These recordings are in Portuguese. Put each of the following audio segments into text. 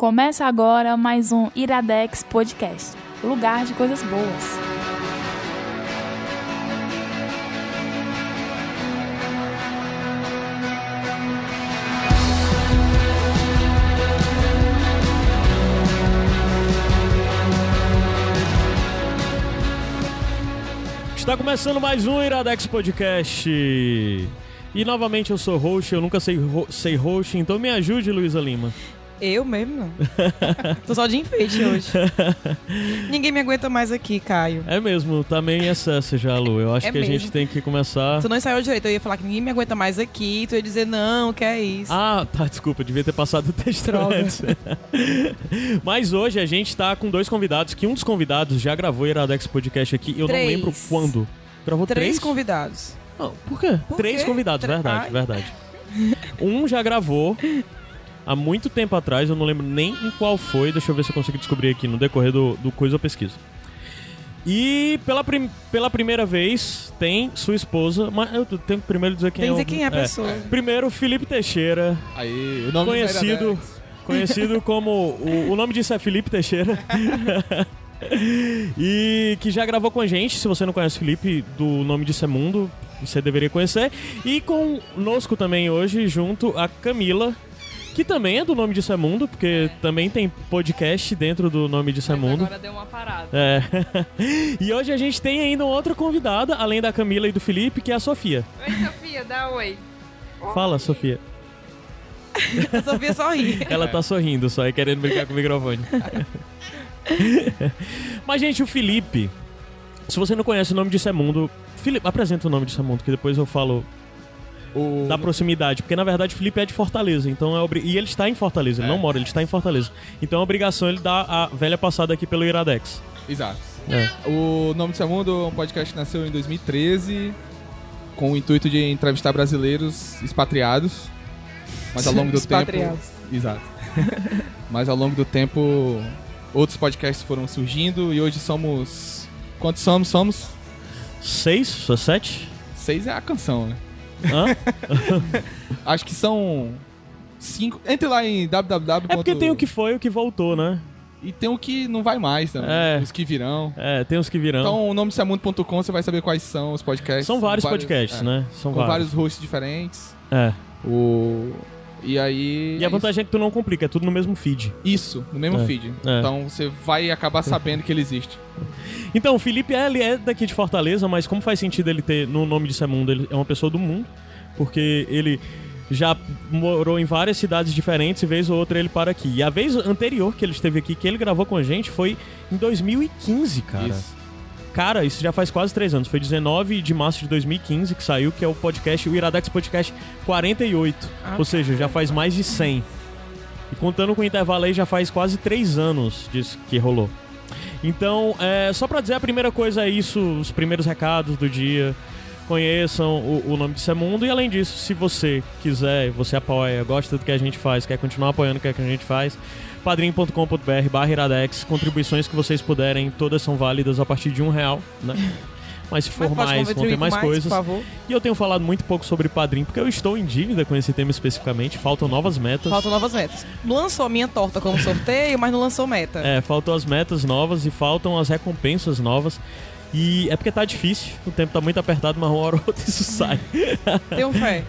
Começa agora mais um Iradex Podcast lugar de coisas boas. Está começando mais um Iradex Podcast. E novamente eu sou host, eu nunca sei, sei host, então me ajude, Luísa Lima. Eu mesmo não. Tô só de enfeite hoje. Ninguém me aguenta mais aqui, Caio. É mesmo, tá meio em excesso já, Lu. Eu acho é que mesmo. a gente tem que começar. Tu não ensaiou direito, eu ia falar que ninguém me aguenta mais aqui, tu ia dizer não, que é isso. Ah, tá, desculpa, devia ter passado o texto antes. Mas hoje a gente tá com dois convidados, que um dos convidados já gravou o Iradex Podcast aqui, eu três. não lembro quando. Gravou três? Três convidados. Não, por quê? Por três quê? convidados, verdade, Ai. verdade. Um já gravou há muito tempo atrás, eu não lembro nem em qual foi, deixa eu ver se eu consigo descobrir aqui no decorrer do, do Coisa ou Pesquisa. E pela, prim pela primeira vez tem sua esposa, mas eu tenho que primeiro dizer quem tem é. Dizer quem é a é. pessoa. Primeiro, Felipe Teixeira. Aí, o nome conhecido, conhecido como. O, o nome disso é Felipe Teixeira. e que já gravou com a gente. Se você não conhece o Felipe, do nome disso é Mundo, você deveria conhecer. E conosco também hoje, junto a Camila, que também é do Nome Disso é Mundo, porque é. também tem podcast dentro do Nome Disso é Mundo. agora deu uma parada. É. e hoje a gente tem ainda uma outra convidada, além da Camila e do Felipe, que é a Sofia. Oi, Sofia, dá oi. Fala, Sofia. a Sofia sorri. Ela tá sorrindo só e querendo brincar com o microfone. Mas, gente, o Felipe, se você não conhece o Nome Disso é Mundo, Felipe, apresenta o Nome Disso é Mundo, que depois eu falo o... da proximidade. Porque na verdade o Felipe é de Fortaleza, então é obri... e ele está em Fortaleza, ele é. não mora, ele está em Fortaleza. Então é obrigação ele dar a velha passada aqui pelo Iradex. Exato. É. O Nome do Seu Mundo é um podcast que nasceu em 2013 com o intuito de entrevistar brasileiros expatriados. Mas ao longo do tempo. Exato. mas ao longo do tempo outros podcasts foram surgindo e hoje somos. Quantos somos? Somos? Seis? Ou sete? Seis é a canção, né? Acho que são cinco. Entre lá em www. É porque tem o que foi e o que voltou, né? E tem o que não vai mais também. É. Os que virão. É, tem os que virão. Então, o nome semundo.com você vai saber quais são os podcasts. São vários, vários podcasts, é, né? São com vários. vários hosts diferentes. É. O... E aí. E a vantagem é que tu não complica, é tudo no mesmo feed. Isso, no mesmo é. feed. É. Então você vai acabar sabendo que ele existe. Então, o Felipe ele é daqui de Fortaleza, mas como faz sentido ele ter no nome de Semundo? Ele é uma pessoa do mundo, porque ele já morou em várias cidades diferentes e vez ou outra ele para aqui. E a vez anterior que ele esteve aqui, que ele gravou com a gente, foi em 2015, cara. Isso. Cara, isso já faz quase três anos. Foi 19 de março de 2015 que saiu, que é o podcast, o Iradex Podcast 48. Ah, Ou seja, já faz mais de 100. E contando com o intervalo aí, já faz quase três anos disso que rolou. Então, é, só pra dizer a primeira coisa é isso, os primeiros recados do dia. Conheçam o, o nome de Semundo. E além disso, se você quiser, você apoia, gosta do que a gente faz, quer continuar apoiando o que a gente faz, padrim.com.br barra iradex, contribuições que vocês puderem, todas são válidas a partir de um real, né? Mas se for mais, vão ter mais, mais coisas. E eu tenho falado muito pouco sobre Padrim, porque eu estou em dívida com esse tema especificamente. Faltam novas metas. Faltam novas metas. Lançou a minha torta como sorteio, mas não lançou meta. É, faltam as metas novas e faltam as recompensas novas. E é porque tá difícil, o tempo tá muito apertado, mas uma hora ou outra isso sai. Tenho fé.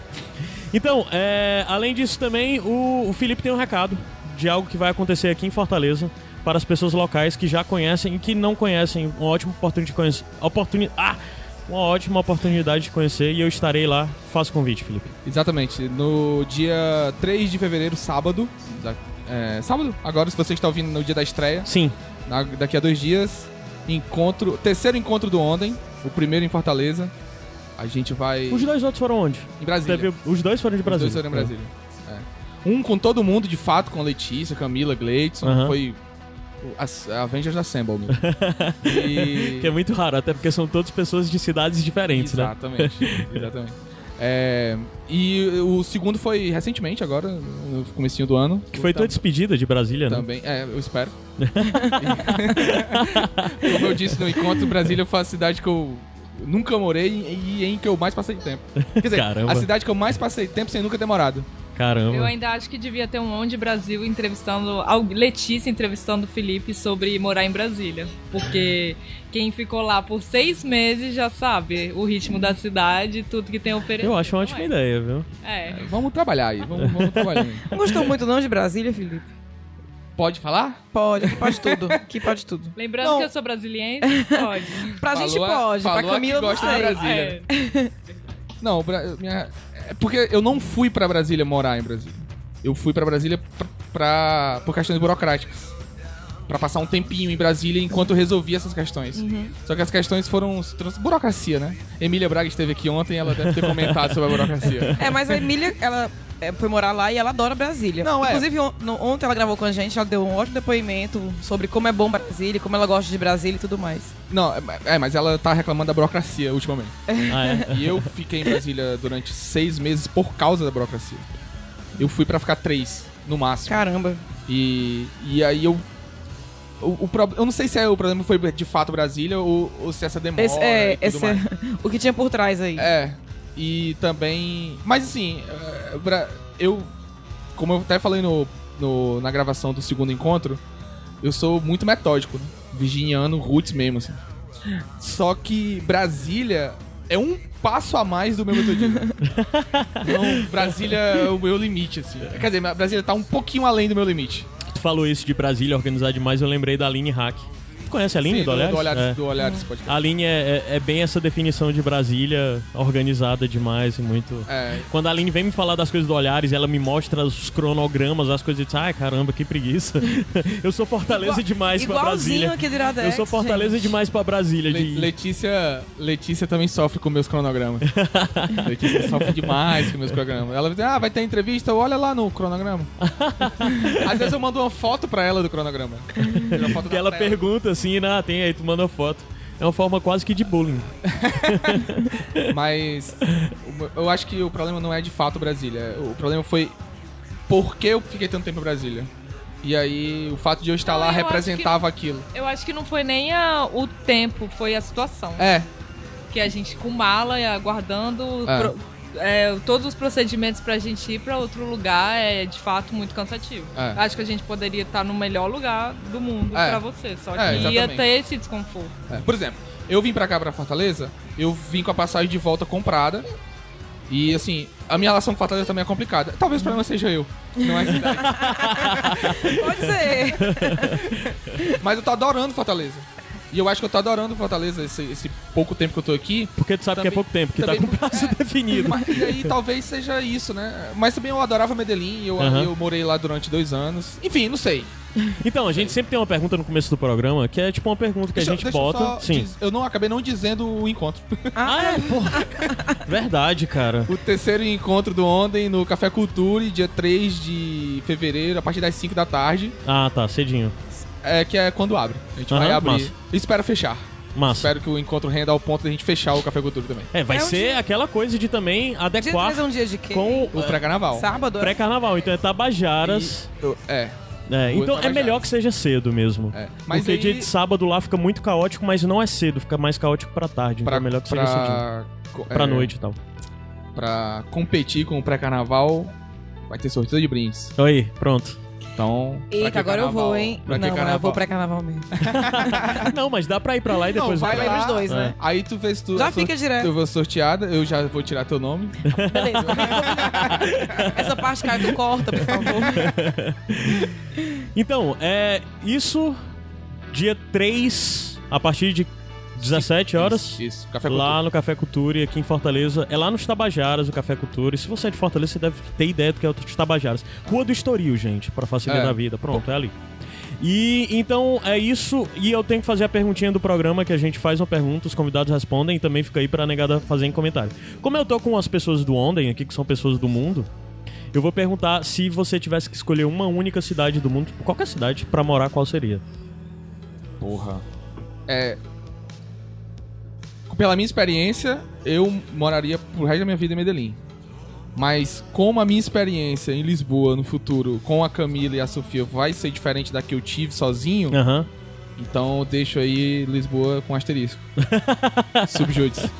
Então, é, além disso também, o, o Felipe tem um recado de algo que vai acontecer aqui em Fortaleza para as pessoas locais que já conhecem e que não conhecem. Uma ótima oportunidade de conhecer. Oportunidade. Ah! Uma ótima oportunidade de conhecer e eu estarei lá. Faça o convite, Felipe. Exatamente. No dia 3 de fevereiro, sábado. É, sábado? Agora, se você está ouvindo no dia da estreia. Sim. Na, daqui a dois dias. Encontro. Terceiro encontro do Ontem. O primeiro em Fortaleza. A gente vai. Os dois outros foram onde? Em Brasília. Teve... Os dois foram de Brasília. Os dois foram em Brasília. É. Um com todo mundo, de fato, com a Letícia, Camila, Gleidson. Uhum. Foi a Avengers Assemble. e... Que é muito raro, até porque são todas pessoas de cidades diferentes, exatamente, né? Exatamente. É, e o segundo foi recentemente, agora, no comecinho do ano. Que foi tua despedida de Brasília, né? Também, é, eu espero. Como eu disse no encontro, Brasília foi a cidade que eu nunca morei e em que eu mais passei tempo. Quer dizer, Caramba. a cidade que eu mais passei tempo sem nunca ter morado. Caramba. Eu ainda acho que devia ter um Onde Brasil entrevistando. Letícia entrevistando o Felipe sobre morar em Brasília. Porque quem ficou lá por seis meses já sabe o ritmo da cidade, tudo que tem a oferecer. Eu acho uma não ótima é? ideia, viu? É. Vamos trabalhar aí, vamos, vamos trabalhar. aí. Não gostou muito não de Brasília, Felipe? Pode falar? Pode, aqui pode tudo. Aqui pode tudo. Lembrando Não. que eu sou brasiliense, pode. Pra Falou gente a- pode, falou pra a Camila que não gosta de sei. Brasília. É. Não, minha- é porque eu não fui pra Brasília morar em Brasília. Eu fui pra Brasília pra, pra- por questões burocráticas. Pra passar um tempinho em Brasília enquanto eu resolvia essas questões. Uhum. Só que as questões foram. Burocracia, né? Emília Braga esteve aqui ontem ela deve ter comentado sobre a burocracia. É, mas a Emília, ela foi morar lá e ela adora Brasília. Não, é. Inclusive, on- no- ontem ela gravou com a gente, ela deu um ótimo depoimento sobre como é bom Brasília, como ela gosta de Brasília e tudo mais. Não, é, é, mas ela tá reclamando da burocracia ultimamente. Ah, é? E eu fiquei em Brasília durante seis meses por causa da burocracia. Eu fui pra ficar três, no máximo. Caramba. E, e aí eu. O, o pro- eu não sei se é, o problema foi de fato Brasília ou, ou se essa demora. Esse, é, esse é o que tinha por trás aí. É. E também. Mas assim, Bra- eu. Como eu até falei no, no- na gravação do segundo encontro, eu sou muito metódico, né? Virginiano, roots mesmo, assim. Só que Brasília é um passo a mais do meu metodismo. Não, Brasília é o meu limite, assim. Quer dizer, Brasília tá um pouquinho além do meu limite. Tu falou isso de Brasília organizar demais, eu lembrei da Aline Hack. Conhece a Aline Sim, do Olhares? do Olhares, É. do Olhares podcast. A Aline é, é- é bem essa definição de Brasília organizada demais e muito. É, Quando a Aline vem me falar das coisas do Olhares, ela me mostra os cronogramas, as coisas e diz, ai caramba, que preguiça. eu sou Fortaleza Igual- demais pra Igualzinho Brasília. aqui do Iradex, Eu sou Fortaleza gente. demais pra Brasília. Le- De... Letícia, Letícia também sofre com meus cronogramas. Letícia sofre demais com meus cronogramas. Ela diz, ah, vai ter entrevista, olha lá no cronograma. Às vezes eu mando uma foto pra ela do cronograma. Que ela pergunta assim, né? Tem aí, tu manda foto. É uma forma quase que de bullying. Mas eu acho que o problema não é de fato Brasília. O problema foi por que eu fiquei tanto tempo em Brasília. E aí o fato de eu estar Não, lá eu representava aquilo. Eu acho que não foi nem a- o tempo, foi a situação. É, Que a gente com mala e aguardando É. pro- é, todos os procedimentos pra gente ir pra outro lugar é de fato muito cansativo. É. Acho que a gente poderia estar no melhor lugar do mundo É. pra você. Só que É, ia ter esse desconforto. É, Por exemplo, eu vim pra cá, pra Fortaleza, eu vim com a passagem de volta comprada. E assim, a minha relação com Fortaleza também é complicada. Talvez o problema seja eu, não é a cidade. Pode ser. Mas eu tô adorando Fortaleza. E eu acho que eu tô adorando Fortaleza esse, esse pouco tempo que eu tô aqui. Porque tu sabe que é Também- pouco tempo, que tá também- com prazo é, definido. Mas e aí talvez seja isso, né? Mas também eu adorava Medellín, eu, eu morei lá durante dois anos. Enfim, não sei. Então, a gente sempre tem uma pergunta no começo do programa, que é tipo uma pergunta que Deixa- a gente eu bota. só Sim. eu não acabei não dizendo o encontro. Ah, é, porra. Verdade, cara. O terceiro encontro do ontem no Café Culture, dia 3 de fevereiro, a partir das 5 da tarde. Ah, tá, cedinho. É que é quando abre. A gente vai Aham, abrir. massa. Espero fechar. Massa. Espero que o encontro renda ao ponto de a gente fechar o Café Cultura também. É, vai É um ser dia- aquela coisa de também Dia adequar 3 é um dia de quê? com O pré-carnaval. Sábado? é? pré-carnaval. Então é Tabajaras. E- eu- É. É, então é Tabajaras. melhor que seja cedo mesmo. É. Mas Porque aí, dia de sábado lá fica muito caótico, mas não é cedo, fica mais caótico pra tarde. pra, então é melhor que seja cedinho. pra, co- Pra é, noite e tal. Pra competir com o pré-carnaval, vai ter sorteio de brindes. Aí, pronto. Então. Eita, agora eu carnaval? vou, hein? Pra que Não, eu vou pra carnaval mesmo. não, mas dá pra ir pra lá e Não, depois vai Vai lá. os dois, É. né? Aí tu se tu. Já fica direto. Eu vou sorteada, eu já vou tirar teu nome. Beleza. Essa parte cai do corta, por favor. Então, é isso dia 3, a partir de 17 horas. Isso, isso. Café Cultura. Lá no Café Cultura, aqui em Fortaleza. É lá nos Tabajaras, o Café Cultura. E se você é de Fortaleza, você deve ter ideia do que é o Tabajaras. Rua do Estoril, gente, pra facilitar É. a vida. Pronto, é ali. E então é isso. E eu tenho que fazer a perguntinha do programa que a gente faz uma pergunta, os convidados respondem e também fica aí pra negada fazer em comentário. Como eu tô com as pessoas do Onden aqui, que são pessoas do mundo, eu vou perguntar se você tivesse que escolher uma única cidade do mundo, qualquer cidade, pra morar, qual seria? Porra. É. Pela minha experiência, eu moraria pro resto da minha vida em Medellín. Mas como a minha experiência em Lisboa no futuro com a Camila e a Sofia vai ser diferente da que eu tive sozinho, Aham. então eu deixo aí Lisboa com asterisco. Subjúdice.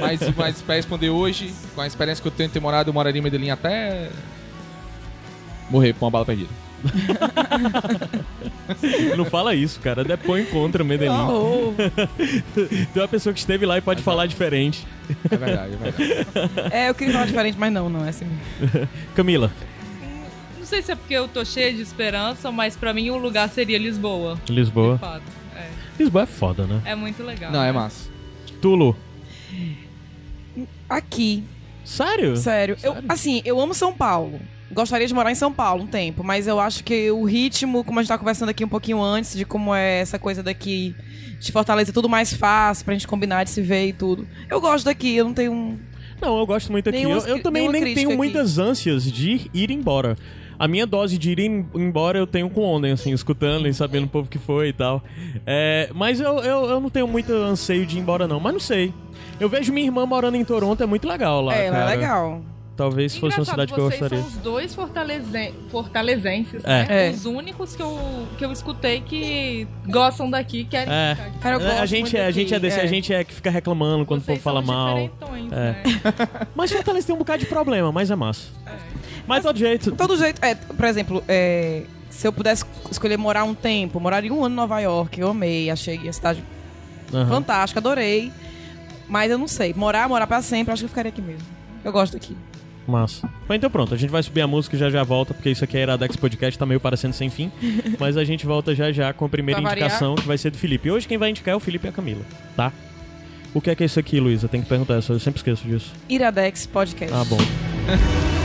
Mas, mas pra responder hoje, com a experiência que eu tenho de ter morado, eu moraria em Medellín até Morrer por uma bala perdida. Não fala isso, cara. Depois encontra Medellín. Oh, Tem uma pessoa que esteve lá e pode falar diferente. É verdade, é verdade. é, eu queria falar diferente, mas não, não é assim. Camila, Não sei se é porque eu tô cheia de esperança, mas pra mim o lugar seria Lisboa. Lisboa. É, Lisboa é foda, né? é muito legal. Não, é massa. Tulo. Aqui, Sério? sério. Eu, assim, eu amo São Paulo. Gostaria de morar em São Paulo um tempo, mas eu acho que o ritmo, como a gente tá conversando aqui um pouquinho antes, de como é essa coisa daqui de Fortaleza, é tudo mais fácil pra gente combinar de se ver e tudo. Eu gosto daqui, eu não tenho um. Não, eu gosto muito aqui. Nenhuma Eu, eu também nem tenho aqui. muitas ânsias de ir embora. A minha dose de ir em- embora eu tenho com ontem, assim, escutando e sabendo o povo que foi e tal. É, mas eu, eu, eu não tenho muito anseio de ir embora, não. Mas não sei. Eu vejo minha irmã morando em Toronto, é muito legal lá. é, ela cara. é legal. Talvez fosse uma Engraçado, cidade que eu vocês gostaria. são os dois fortaleze... fortalezenses, É. né? É. Os únicos que eu, que eu escutei que gostam daqui, querem É. ficar aqui. Cara, É, a gente é, a gente é desse, a é. gente é que fica reclamando quando o Vocês povo fala mal. É. né? Mas Fortaleza tem um bocado de problema, mas é massa. Mas de todo jeito. Todo jeito, é, por exemplo, é, se eu pudesse escolher morar um tempo, moraria um ano em Nova York, eu amei, achei a cidade Aham. fantástica, adorei. Mas eu não sei, morar, morar pra sempre, acho que eu ficaria aqui mesmo. Eu gosto daqui. Massa. Bom, então pronto, a gente vai subir a música e já já volta, porque isso aqui é Iradex Podcast, tá meio parecendo sem fim. mas a gente volta já já com a primeira Pra variar. indicação, que vai ser do Felipe. E hoje quem vai indicar é o Felipe e a Camila, tá? O que é que é isso aqui, Luísa? Tem que perguntar, eu sempre esqueço disso. Iradex Podcast. Ah, bom.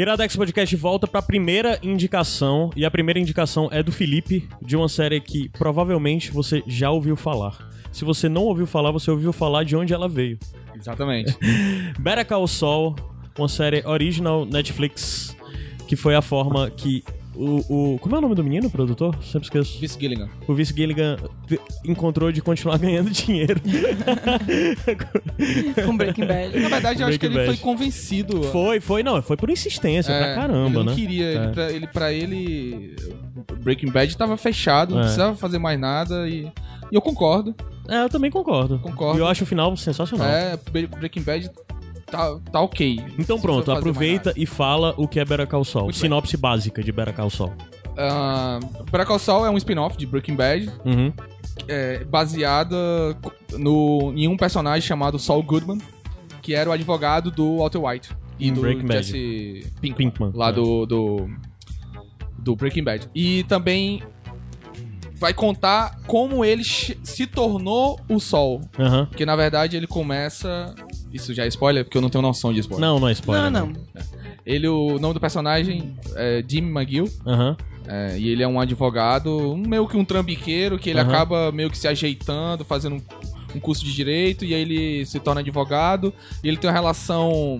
Iradex Podcast volta pra primeira indicação, e a primeira indicação é do Felipe, de uma série que provavelmente você já ouviu falar. Se você não ouviu falar, você ouviu falar de onde ela veio. Exatamente. Better Call Saul, uma série original Netflix, que foi a forma que o, o... Como é o nome do menino, produtor? Sempre esqueço. Vince Gilligan. O Vince Gilligan encontrou de continuar ganhando dinheiro. Com Breaking Bad. Na verdade, eu acho que ele Bad. foi convencido. foi, foi, não, foi por insistência, pra É, caramba, ele não né? queria, É. ele, pra, ele, pra ele, Breaking Bad tava fechado, não É. precisava fazer mais nada e, e eu concordo. É, eu também concordo. Concordo. E eu acho o final sensacional. É, Bre- Breaking Bad tá, tá ok. Então Não pronto, aproveita e fala o que é Better Call Saul. Muito bem. Sinopse básica de Better Call Saul. Ah, Better Call Saul é um spin-off de Breaking Bad, Uhum. é, baseada no, em um personagem chamado Saul Goodman, que era o advogado do Walter White e Em do Breaking Bad. Jesse Pinkman, Pinkman. lá é. do, do do Breaking Bad. E também vai contar como ele se tornou o Sol, Aham. porque na verdade ele começa isso já é spoiler porque eu não tenho noção de spoiler. Não, não é spoiler. Não, não. Ele o nome do personagem é Jim McGill. Aham. É, e ele é um advogado, um, meio que um trambiqueiro, que ele Aham. acaba meio que se ajeitando, fazendo um, um curso de direito, e aí ele se torna advogado, e ele tem uma relação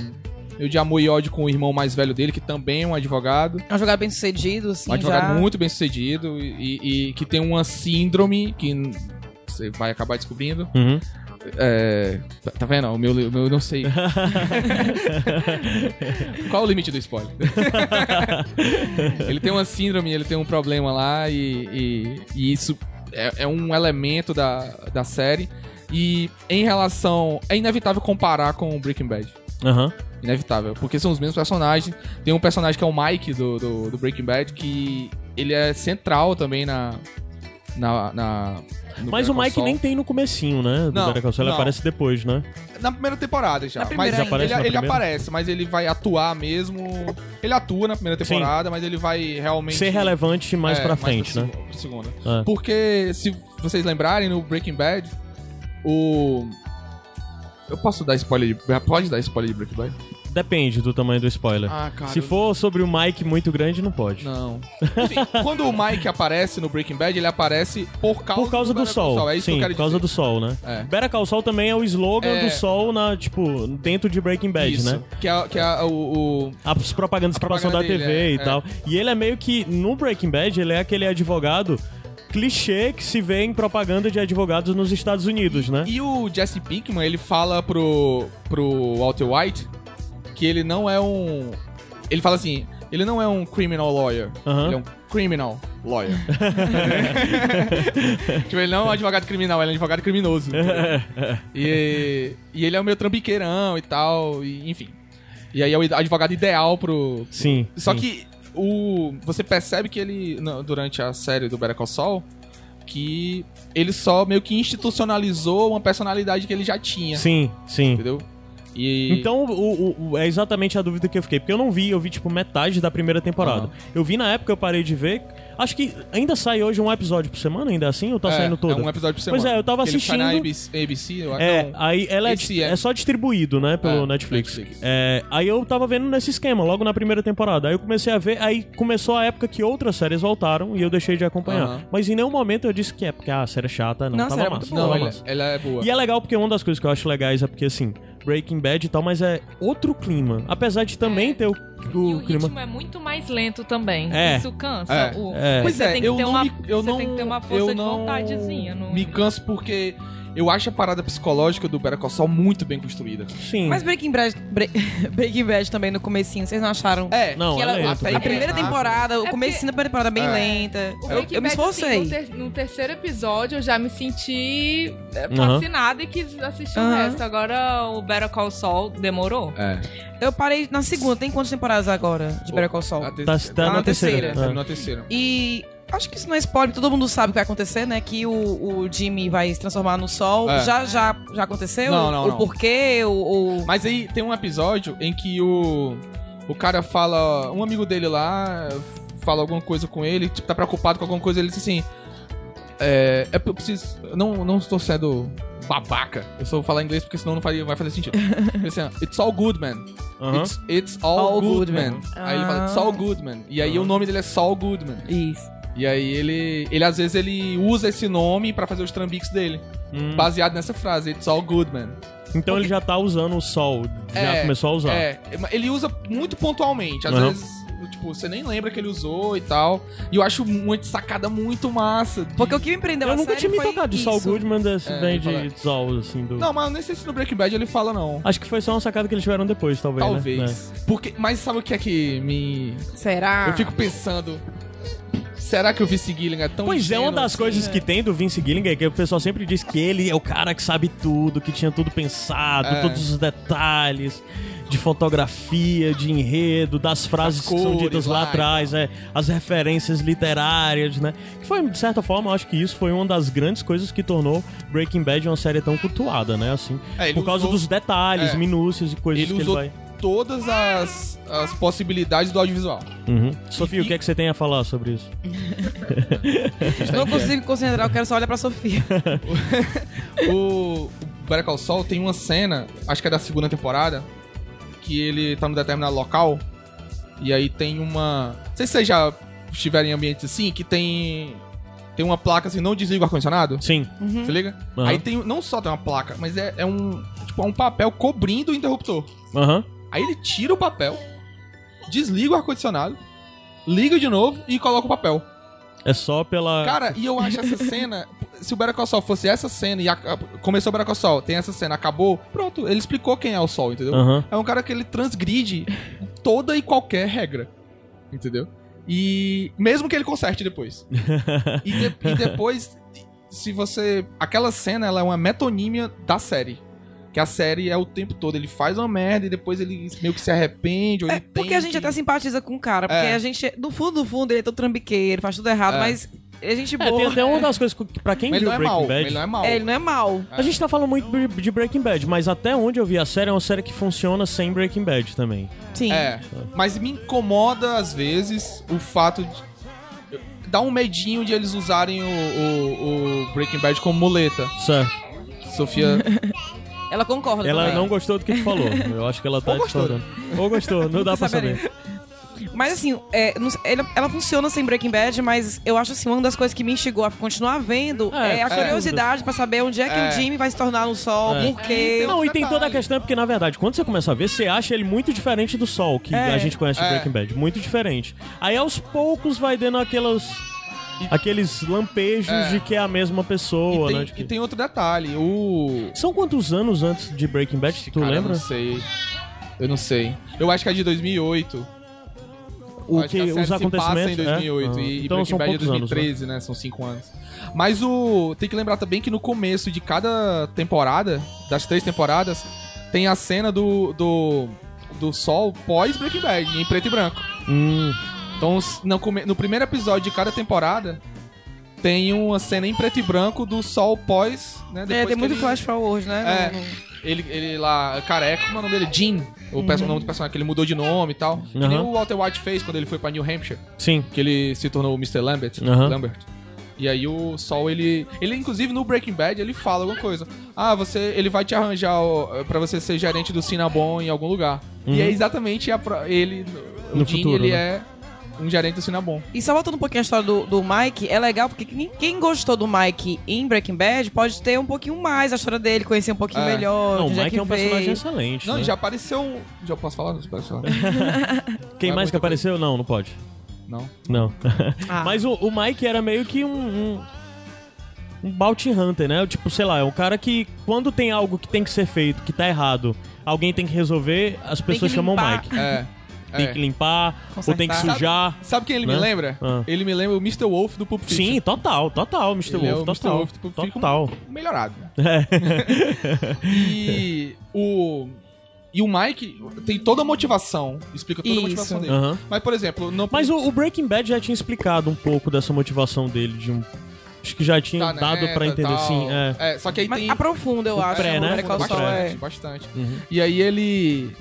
meio de amor e ódio com o irmão mais velho dele, que também é um advogado. É um jogador bem sucedido, assim, um advogado já. muito bem sucedido, e, e que tem uma síndrome que n- você vai acabar descobrindo. Uhum. É, tá- vendo? O meu, o meu eu não sei. Qual o limite do spoiler? ele tem uma síndrome, ele tem um problema lá e, e- e isso é, é um elemento da, da série. E em relação. É inevitável comparar com o Breaking Bad. Aham. Inevitável. Porque são os mesmos personagens. Tem um personagem que é o Mike do, do, do Breaking Bad, que ele é central também na, na, na no Mas o Mike nem tem no comecinho, né? Do Não, Better Call Saul, ele não. aparece depois, né? Na primeira temporada já. Na primeira mas. Aparece ele, na ele aparece, mas ele vai atuar mesmo. Ele atua na primeira Sim. temporada, mas ele vai realmente. Ser relevante mais É, pra frente, pra né? segunda. É. Porque, se vocês lembrarem, no Breaking Bad, o. Eu posso dar spoiler de. Pode dar spoiler de Breaking Bad? Depende do tamanho do spoiler. Ah, cara. Se for sobre o Mike muito grande, não pode. Não. Enfim, quando o Mike aparece no Breaking Bad, ele aparece por causa, Por causa do, Better Call sol. Saul. É isso Sim, que eu quero por causa dizer. do sol, né? É. Better Call Saul também é o slogan É. do sol na, tipo, dentro de Breaking Bad, Isso. né? Que é, que é o, o- As propagandas A que passam da propaganda TV dele, e é, tal. E ele é meio que, no Breaking Bad, ele é aquele advogado clichê que se vê em propaganda de advogados nos Estados Unidos, né? E o Jesse Pinkman, ele fala pro, pro Walter White que ele não é um. Ele fala assim: ele não é um criminal lawyer. Aham. Ele é um criminal lawyer. tipo, ele não é um advogado criminal, ele é um advogado criminoso. e, e ele é o meu trambiqueirão e tal, e, enfim. E aí é o advogado ideal pro. Sim. Só sim. que o você percebe que ele durante a série do Better Call Saul que ele só meio que institucionalizou uma personalidade que ele já tinha, Sim, sim. entendeu? E Então, o, o- o- é exatamente a dúvida que eu fiquei. Porque eu não vi, eu vi, tipo, metade da primeira temporada. Aham. Eu vi na época, eu parei de ver. Acho que ainda sai hoje um episódio por semana, ainda assim? Ou tá é, saindo todo? É um episódio por semana. Pois é, eu tava Ele sai na assistindo- ABC, ABC eu acho. É, não. aí ela é, é- é só distribuído, né, pelo É, Netflix. Netflix. É, aí eu tava vendo nesse esquema, logo na primeira temporada. Aí eu comecei a ver, aí começou a época que outras séries voltaram e eu deixei de acompanhar. Aham. Mas em nenhum momento eu disse que é porque ah, a série é chata, não, Não, tava é massa. muito Não, ela, ela é boa. E é legal porque uma das coisas que eu acho legais é porque, assim, Breaking Bad e tal, mas é outro clima. Apesar de também É. ter o, E o o clima. ritmo é muito mais lento também. É. Isso cansa. É. O- É. Pois Você é, tem que eu ter não uma- me, eu você não, tem que ter uma força eu de vontadezinha, não- Me canso porque eu acho a parada psicológica do Better Call Saul muito bem construída. Sim. Mas Breaking Bad, Bre- Breaking Bad também no comecinho, vocês não acharam? É, Não, que ela ela- é a, lento, a Breaking primeira Bad. temporada, o É comecinho da primeira temporada bem É. lenta. O Eu, Breaking eu me Bad, assim, esforcei. no, ter- no terceiro episódio eu já me senti é, Aham. fascinada e quis assistir o Aham. resto. Agora o Better Call Saul demorou. É. Eu parei na segunda. Tem quantas temporadas agora de Better Call Saul? A te- Tá, tá na na terceira. terceira. É. Terminou a terceira. E acho que isso não é spoiler, todo mundo sabe o que vai acontecer, né? Que o, o Jimmy vai se transformar no sol. É. Já, já, já aconteceu? Não, não, o não. porquê? O, o... Mas aí tem um episódio em que o o cara fala, um amigo dele lá fala alguma coisa com ele, tipo, tá preocupado com alguma coisa, ele diz assim, é, é eu preciso, não não estou sendo babaca. Eu só vou falar inglês porque senão não faria, vai fazer sentido. Ele assim, it's all good, man. Aham. It's, it's all, All good, good, man. man. Aí ele fala, it's Ah. all good, man. E aí Aham. o nome dele é Saul Goodman. Isso. E aí ele, ele às vezes ele usa esse nome pra fazer os trambiques dele, Hum. baseado nessa frase, it's all good, man. Então ele já tá usando o sol. Já É, começou a usar. É, ele usa muito pontualmente. Às Aham. vezes, tipo, você nem lembra que ele usou e tal. E eu acho muito sacada muito massa. de- Porque o que me prendeu Eu a nunca tinha me tocado de. Saul Goodman, desse É, de Saul, assim. Do... Não, mas eu nem sei se no Breaking Bad ele fala, não. Acho que foi só uma sacada que eles tiveram depois, talvez. Né? Talvez. Porque, mas sabe o que é que me. Será? Eu fico pensando. Será que o Vince Gilligan é tão Pois é, uma das assim? coisas que tem do Vince Gilligan é que o pessoal sempre diz que ele é o cara que sabe tudo, que tinha tudo pensado, É. todos os detalhes de fotografia, de enredo, das frases As que são cores ditas lá lá atrás, é, as referências literárias, né? Que foi, de certa forma, eu acho que isso foi uma das grandes coisas que tornou Breaking Bad uma série tão cultuada, né? Assim, É, por causa usou- dos detalhes, é. minúcias e coisas Ele que usou ele vai... todas as, as possibilidades do audiovisual. Uhum. Sofia, E- o que é que você tem a falar sobre isso? Não consigo me concentrar, eu quero só olhar pra Sofia. o Better Call Saul tem uma cena, acho que é da segunda temporada, que ele tá num determinado local e aí tem uma. Não sei se vocês já estiverem em ambientes assim, que tem. Tem uma placa assim, não desliga o ar-condicionado. Sim. Você liga? Aham. Aí tem. Não só tem uma placa, mas é, é um. Tipo, é um papel cobrindo o interruptor. Aham. Aí ele tira o papel, desliga o ar-condicionado, liga de novo e coloca o papel. É só pela... Cara, e eu acho essa cena. Se o Better Saul fosse essa cena e a- começou o Better Saul, tem essa cena, acabou, pronto, ele explicou quem é o Sol, entendeu? Aham. É um cara que ele transgride toda e qualquer regra, entendeu? E mesmo que ele conserte depois. e, de- e depois, se você. Aquela cena ela é uma metonímia da série. Que a série é o tempo todo. Ele faz uma merda e depois ele meio que se arrepende. Ou É, ele porque tem a gente que- até simpatiza com o cara. Porque É. a gente, no fundo, do fundo, ele é todo trambiqueiro, faz tudo errado, É. mas é gente É, boa. tem até uma das coisas que, pra quem Mas ele viu não é Breaking mal. Bad... Ele não é mal. É, ele não é mal. A gente tá falando muito de- de Breaking Bad, mas até onde eu vi a série é uma série que funciona sem Breaking Bad também. Sim. É, mas me incomoda às vezes o fato de. Dá um medinho de eles usarem o, o- o Breaking Bad como muleta. Certo. Sofia. Ela concorda Ela também. não gostou do que tu falou. Eu acho que ela tá Ou discordando. Ou gostou, não dá pra saber. Mas assim, é, ela, ela funciona sem Breaking Bad, mas eu acho assim, uma das coisas que me instigou a continuar vendo É, é, a é. curiosidade pra saber onde é que É. o Jimmy vai se tornar no sol, É. por quê. Não, e tem toda a questão, porque na verdade, quando você começa a ver, você acha ele muito diferente do Sol, que É. a gente conhece de É. Breaking Bad. Muito diferente. Aí aos poucos vai dando aquelas. Aqueles lampejos É. de que é a mesma e, pessoa, tem, né? que- e tem outro detalhe. O. São quantos anos antes de Breaking Bad? Tu Cara, lembra? Eu não sei. Eu não sei. Eu acho que é de 2008. O que, série os acontecimentos. passa em 2008 é? Ah, e, e então Breaking Bad é poucos anos. né? 2013, né? São cinco anos. Mas o tem que lembrar também que no começo de cada temporada, das três temporadas, tem a cena do do, do Sol pós Breaking Bad em preto e branco. Hum, Então no, come- no primeiro episódio de cada temporada tem uma cena em preto e branco do Sol pós, né? É, tem muito ele- flash forward, né? É. No- no- ele, ele lá, careca, como é o nome dele? Jim. O, perso- o nome do personagem, que ele mudou de nome e tal. Que nem o Walter White fez quando ele foi pra New Hampshire. sim. Que ele se tornou o Mr. Lambert. Aham. Lambert. E aí o Sol, ele... Ele, inclusive, no Breaking Bad, ele fala alguma coisa. Ah, você... Ele vai te arranjar o, pra você ser gerente do Cinnabon em algum lugar. E é exatamente a, ele... O No Jim, futuro, ele né? é um gerente do Cinnabon. E só voltando um pouquinho a história do, do Mike, é legal porque quem, gostou do Mike em Breaking Bad pode ter um pouquinho mais a história dele, conhecer um pouquinho É. melhor. Não, o Mike é um personagem veio. excelente. Não, né? e já apareceu. Já posso falar dos personagens? Quem Não é mais que apareceu? Não, não pode. Não. Não. Ah. Mas o, o Mike era meio que um. um... Um bounty hunter, né? Tipo, sei lá, é um cara que quando tem algo que tem que ser feito, que tá errado, alguém tem que resolver, as pessoas que chamam o. Mike. É. Tem é. que limpar, ou tem que sujar. Sabe quem ele Né? me lembra? Ah. Ele me lembra o Mr. Wolf do Pulp Fiction. Sim, total, total, Mr. Ele é Wolf, o Mr. total. Wolf do Pulp Fiction total. melhorado. É. E o. E o Mike tem toda a motivação. Explica toda a Isso. motivação dele. Aham. Mas, por exemplo, no. Mas o, o Breaking Bad já tinha explicado um pouco dessa motivação dele, de um. Acho que já tinha tá dado neta pra e entender, tal. sim. É. É, só que aí Mas tem. aprofunda, eu o acho. pré, o né? Bastante, é- bastante. Uhum. E aí ele.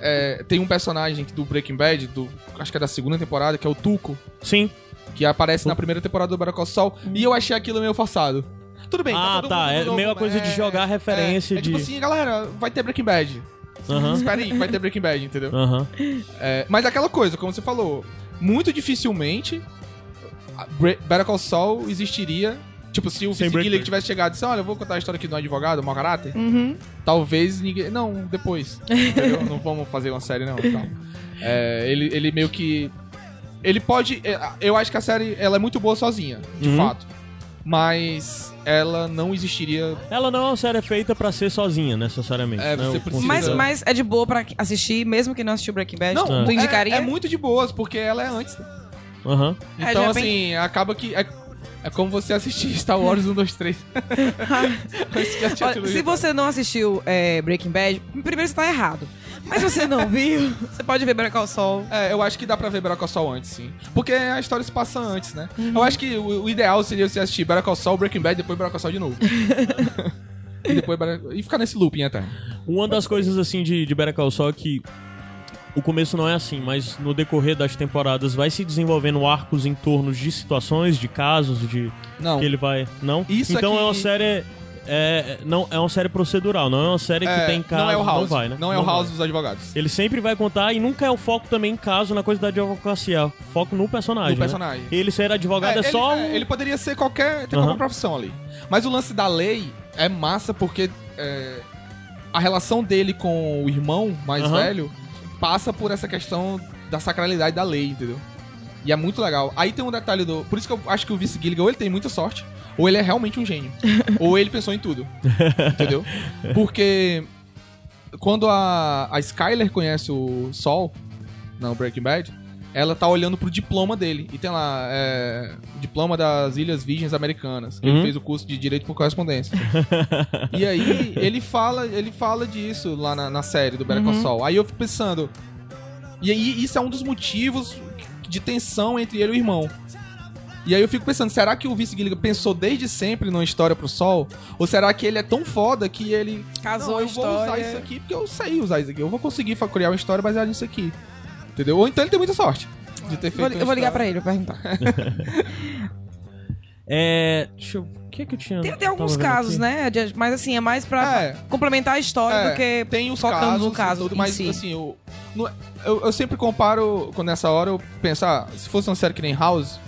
É, tem um personagem do Breaking Bad, do, acho que é da segunda temporada, que é o Tuco, Sim. que aparece na primeira temporada do Call Saul, e eu achei aquilo meio forçado. Tudo bem, Ah, todo tá, mundo é novo, meio a coisa de jogar referência é, é tipo de- assim, galera, vai ter Breaking Bad. Aham. Espera aí, vai ter Breaking Bad, entendeu? Aham. É, mas aquela coisa, como você falou, muito dificilmente Better Call Saul existiria. Tipo, se o Sem Vince Gilligan tivesse chegado e disse, olha, eu vou contar a história aqui do advogado, mau caráter, Uhum. talvez ninguém... Não, depois, entendeu? Não vamos fazer uma série, não. tal. É, ele, ele meio que... Ele pode... é, Eu acho que a série ela é muito boa sozinha, de Uhum. fato. Mas ela não existiria... Ela não é uma série feita pra ser sozinha, necessariamente. É, né? você precisa- Mas, mas é de boa pra assistir, mesmo que não assistiu Breaking Bad? Não, tu é- indicaria? É, muito de boas, porque ela é antes. Aham. É, Então, já assim, bem- acaba que... É, é como você assistir Star Wars 1, 2, 3. Antes de assistir a Olha, se você não assistiu é, Breaking Bad, primeiro você tá errado. Mas se você não viu, você pode ver Better Call Saul. É, eu acho que dá pra ver Better Call Saul antes, sim. Porque a história se passa antes, né? Uhum. Eu acho que o, o ideal seria você assistir Better Call Saul, Breaking Bad, depois Better Call Saul de novo. e depois E ficar nesse looping até. Uma das coisas, assim, de, de Better Call Saul é que o começo não é assim, mas no decorrer das temporadas vai se desenvolvendo arcos em torno de situações, de casos, de Não. que ele vai... Não? Isso então aqui- é uma série... É, não, é uma série procedural, não é uma série que É, tem casos, não é o House. vai, né? Não é o House vai. dos advogados. Ele sempre vai contar e nunca é o foco também em caso na coisa da advocacia, é o foco no personagem. No né? personagem. Ele ser advogado é, ele, só. é, um- ele poderia ser qualquer. Tem Aham. qualquer profissão ali. Mas o lance da lei é massa porque é, a relação dele com o irmão mais Aham. velho passa por essa questão da sacralidade da lei, entendeu? E é muito legal. Aí tem um detalhe do. Por isso que eu acho que o Vice Gilligan ou ele tem muita sorte, ou ele é realmente um gênio. ou ele pensou em tudo. Entendeu? Porque quando a, a Skyler conhece o Sol no Breaking Bad, ela tá olhando pro diploma dele. E tem lá, é, diploma das Ilhas Virgens Americanas. Ele Uhum. fez o curso de Direito por Correspondência. e aí, ele fala, ele fala disso lá na, na série do Better Call Saul. Aí eu fico pensando... E aí, isso é um dos motivos de tensão entre ele e o irmão. E aí eu fico pensando, será que o Vince Gilligan pensou desde sempre numa história pro Sol? Ou será que ele é tão foda que ele... Casou não, a eu vou usar história. isso aqui porque eu sei usar isso aqui. Eu vou conseguir criar uma história baseada nisso aqui. Entendeu? Ou então ele tem muita sorte de ter feito Vou- eu vou ligar pra ele. pra perguntar. É. Deixa eu. O que é que eu tinha. Tem, tem alguns casos, aqui? né? de- Mas assim, é mais pra É. complementar a história É, do que tem os focando casos, no caso tudo, em mas si. assim, eu, no- eu, eu sempre comparo, quando nessa hora eu penso, ah, se fosse uma série que nem House,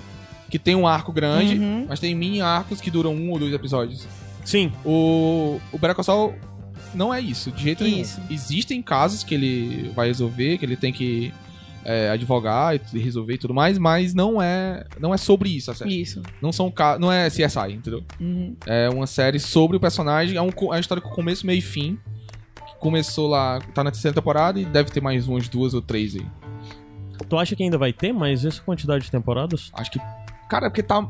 que tem um arco grande, Uhum. mas tem mini arcos que duram um ou dois episódios. Sim. O, o Saul não é isso, de jeito nenhum. Isso. Existem casos que ele vai resolver, que ele tem que é, advogar e resolver e tudo mais, mas não é, não é sobre isso a série. Isso. Não são ca- não é CSI, entendeu? Uhum. É uma série sobre o personagem, é, um, é uma história com começo, meio e fim. Que começou lá, tá na terceira temporada e deve ter mais umas duas ou três aí. Tu acha que ainda vai ter mais essa quantidade de temporadas? Acho que. Cara, é porque tá.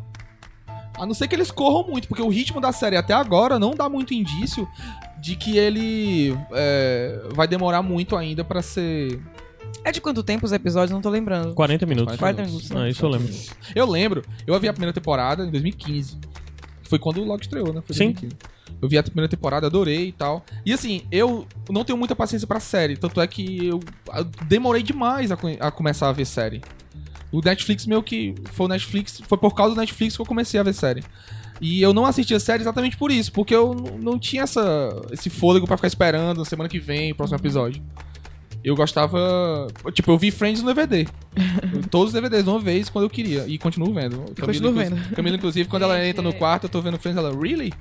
A não ser que eles corram muito, porque o ritmo da série até agora não dá muito indício de que ele é, vai demorar muito ainda pra ser. É de quanto tempo os episódios? Não tô lembrando. 40 minutos. 40 minutos. Ah, isso eu lembro. Eu lembro, eu vi a primeira temporada em 2015. Foi quando logo estreou, né? Foi Sim. 2015. Eu vi a primeira temporada, adorei e tal. E assim, eu não tenho muita paciência pra série. Tanto é que eu eu demorei demais a, a começar a ver série. O Netflix meio que. Foi o Netflix. Foi por causa do Netflix que eu comecei a ver série. E eu não assistia série exatamente por isso, porque eu não tinha essa, esse fôlego pra ficar esperando semana que vem, o próximo episódio. Eu gostava. Tipo, eu vi Friends no DVD. Todos os DVDs de uma vez quando eu queria. E continuo vendo. Camila, continuo inclu- vendo. Camila, inclusive, quando ela entra no quarto, eu tô vendo Friends, ela, really?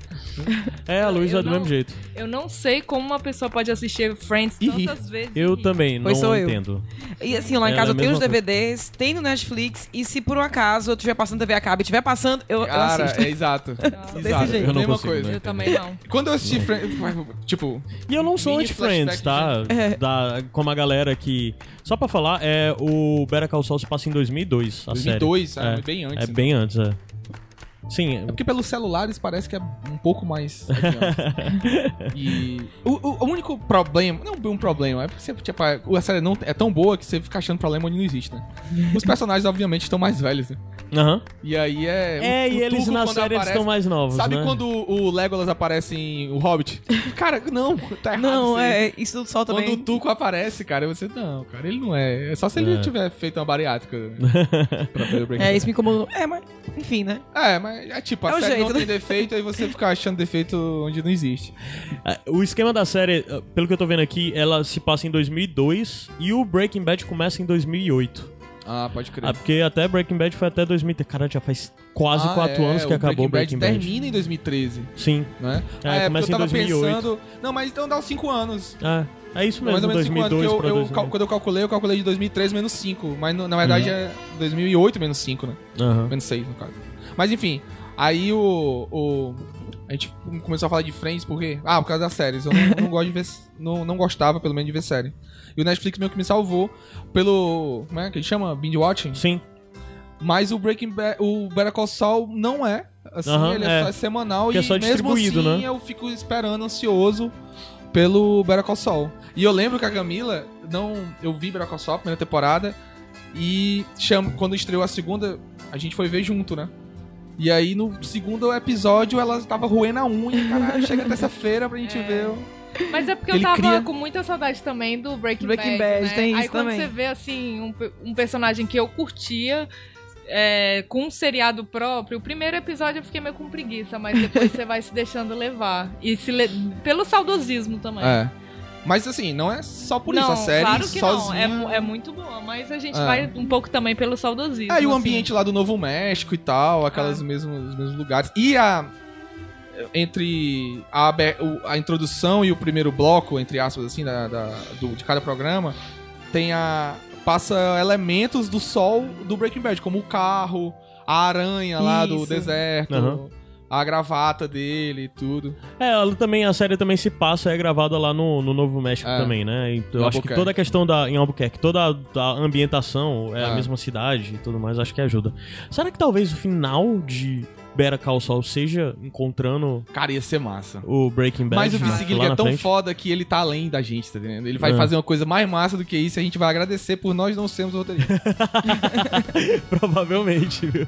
É, a Luísa é Eu do não- mesmo jeito. Eu não sei como uma pessoa pode assistir Friends E tantas vezes. Eu também, Pois não sou eu. entendo. E assim, lá em É, casa é eu tenho os mesma coisa. DVDs, tem no Netflix, e se por um acaso eu estiver passando TV a cabo e estiver passando, eu, eu Cara, assisto. é exato. desse exato. jeito. Eu não Mesma consigo, coisa. né? Eu também não. Quando eu assisti Friends, tipo, E eu não sou anti-Friends, tá? É. Da, como a galera que... Só pra falar, é, o Better Call Saul se passa em 2002, a 2002, série. sabe? Bem antes, É né? bem antes, é. Sim, É porque pelos celulares parece que é um pouco mais. e o, o- o único problema, não um problema, é porque você, tipo, a série não é tão boa que você fica achando problema onde não existe, né? Os personagens, obviamente, estão mais velhos, né? aham. E aí é. É, o- e o eles na série aparece- estão mais novos, Sabe né? quando o Legolas aparece em O Hobbit? Cara, não, tá errado. Não, é, isso só também. Quando o Tuco aparece, cara, você, não, cara, ele não é. É só se ele É. tiver feito uma bariátrica pra É, isso me incomodou. É, mas, enfim, né? É, mas é tipo, a É o série jeito, não né? tem defeito, aí você fica achando defeito onde não existe. É, O esquema da série, eh, pelo que eu tô vendo aqui, ela se passa em 2002 e o Breaking Bad começa em 2008. Ah, pode crer. Ah, porque até Breaking Bad foi até 2003. Cara, já faz quase Ah, quatro é, anos que o acabou Breaking Breaking Bad. Bad. termina em 2013, Sim. né? É, ah, é, começa eu em tava 2008. pensando... Não, mas então dá uns 5 anos. É, é isso mais mesmo, ou menos 5 anos, 2002 porque pra eu, eu, 2000. cal- quando eu calculei, eu calculei de 2013 menos 5, mas no- na verdade Uhum. é 2008 menos 5, né? Aham. Menos 6, no caso. Mas enfim, aí o, o. A gente começou a falar de Friends porque. Ah, por causa das séries. Eu não, não gosto de ver. Não, não gostava, pelo menos, de ver série. E o Netflix meio que me salvou pelo. Como é que ele chama? Binge watching? Sim. Mas o Breaking Bad. O Better Call Saul não é. Assim, Aham, ele é, é. só semanal Que e é só mesmo distribuído, assim né? eu fico esperando, ansioso pelo Better Call Saul. E eu lembro que a Camila, não, eu vi Better Call Saul, primeira temporada, e chama, quando estreou a segunda, a gente foi ver junto, né? E aí no segundo episódio ela tava roendo a unha, caralho, chega terça-feira pra gente É. ver. Mas é porque Ele eu tava cria- com muita saudade também do Breaking, Breaking Bad. Bad, né? tem Aí isso quando também. você vê, assim, um, um personagem que eu curtia. é, com um seriado próprio, o primeiro episódio eu fiquei meio com preguiça, mas depois você vai se deixando levar. E se le- pelo saudosismo também. É. Mas assim, não é só por não, isso, a série claro que sozinha... não. É, é muito boa, mas a gente É. vai um pouco também pelo saudosismo. É, e o assim. ambiente lá do Novo México e tal, aquelas Ah. mesmos, os mesmos lugares. E a. Entre a, a introdução e o primeiro bloco, entre aspas, assim, da, da- do- de cada programa, tem a. Passa elementos do sol do Breaking Bad, como o carro, a aranha lá do Isso. deserto, Aham. A gravata dele e tudo. É, ela também, a série também se passa, é gravada lá no, no Novo México É. também, né? Então, eu acho que toda a questão da. Em Albuquerque, toda a, a ambientação é a É. mesma cidade e tudo mais, acho que ajuda. Será que talvez o final de Better Call Saul seja encontrando Cara, ia ser massa. o Breaking Bad. Mas o Gilligan é tão frente. foda que ele tá além da gente, tá entendendo? Ele vai É. fazer uma coisa mais massa do que isso e a gente vai agradecer por nós não sermos roteiristas. Provavelmente, viu?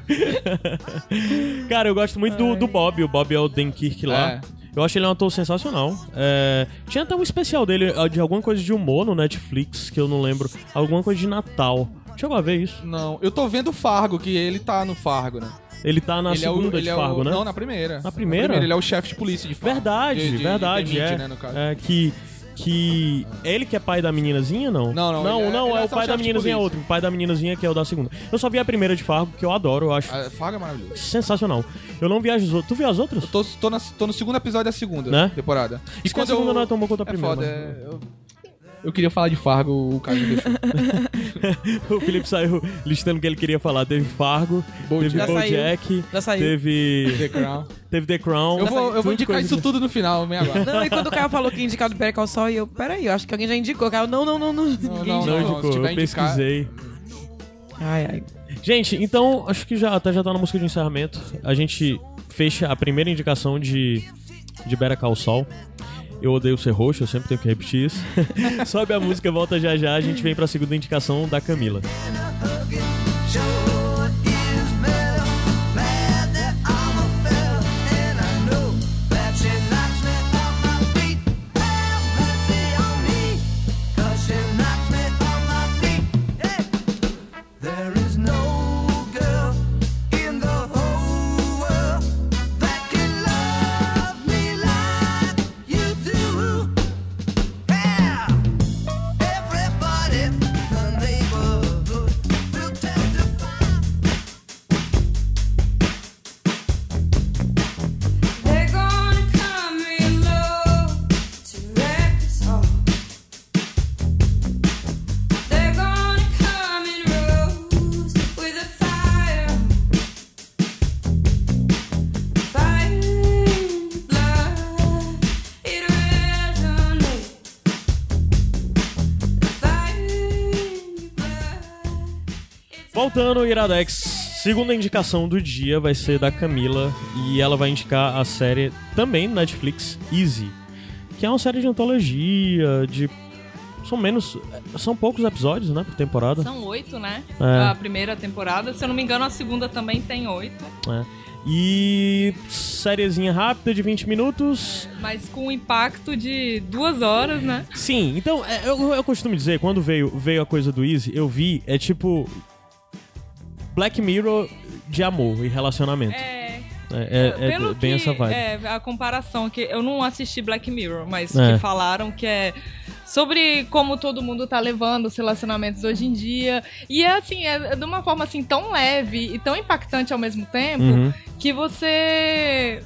Cara, eu gosto muito do, do Bob. O Bob é o Dan Kirk lá. É. Eu acho ele um ator sensacional. É, Tinha até um especial dele, ah, de alguma coisa de humor no Netflix, que eu não lembro. Alguma coisa de Natal. Chegou a ver isso. Não, eu tô vendo o Fargo, que ele tá no Fargo, né? Ele tá na ele segunda de é Fargo, o, né? Não, na primeira. Na primeira? Ele é o chefe de polícia de Fargo. Verdade, De- de- de verdade, Demite, é. né. É que que ele que é pai da meninazinha, não? Não, não, Não, é- não, é, é o pai o da de meninazinha é outro. O pai da meninazinha que é o da segunda. Eu só vi a primeira de Fargo, que eu adoro, eu acho A Fargo é maravilhoso. sensacional. Eu não vi as outras. Tu viu as outras? Eu tô, tô, na- tô no segundo episódio da segunda Né? temporada. E quando a segunda não é tão boa quanto a É primeira. foda, mas- é... Eu... eu queria falar de Fargo, o cara me deixou. O Felipe saiu listando o que ele queria falar. Teve Fargo, teve Já saiu. Bojack, Já saiu. teve, The Crown. teve The Crown. Eu vou, eu vou indicar isso tudo no final, meia agora. Não, e quando o Caio falou que ia indicar do Better Call Saul, e eu, peraí, eu acho que alguém já indicou. Caio, não, não, não, não. Ninguém não, Não, indicou. eu indicar- pesquisei. Ai, ai. Gente, então acho que já até já tá na música de encerramento. A gente fecha a primeira indicação de, de Better Call Saul. Eu odeio ser roxo, eu sempre tenho que repetir isso. Sobe a música, volta já já. A gente vem pra segunda indicação da Camila. Iradex. Segunda indicação do dia vai ser da Camila. E ela vai indicar a série também Netflix, Easy. Que é uma série de antologia, de. São menos. São poucos episódios, né, por temporada. São oito, né? É. A primeira temporada. Se eu não me engano, a segunda também tem oito. É. E. sériezinha rápida de 20 minutos. Mas com impacto de duas horas, né? Sim, então, é, eu, eu costumo dizer, quando veio, veio a coisa do Easy, eu vi, é tipo. Black Mirror de amor e relacionamento. É. É, é- é Pelo bem que, essa vibe. É, a comparação que eu não assisti Black Mirror, mas É. que falaram que é sobre como todo mundo tá levando os relacionamentos hoje em dia. E é assim, é de uma forma assim tão leve e tão impactante ao mesmo tempo Uhum. que você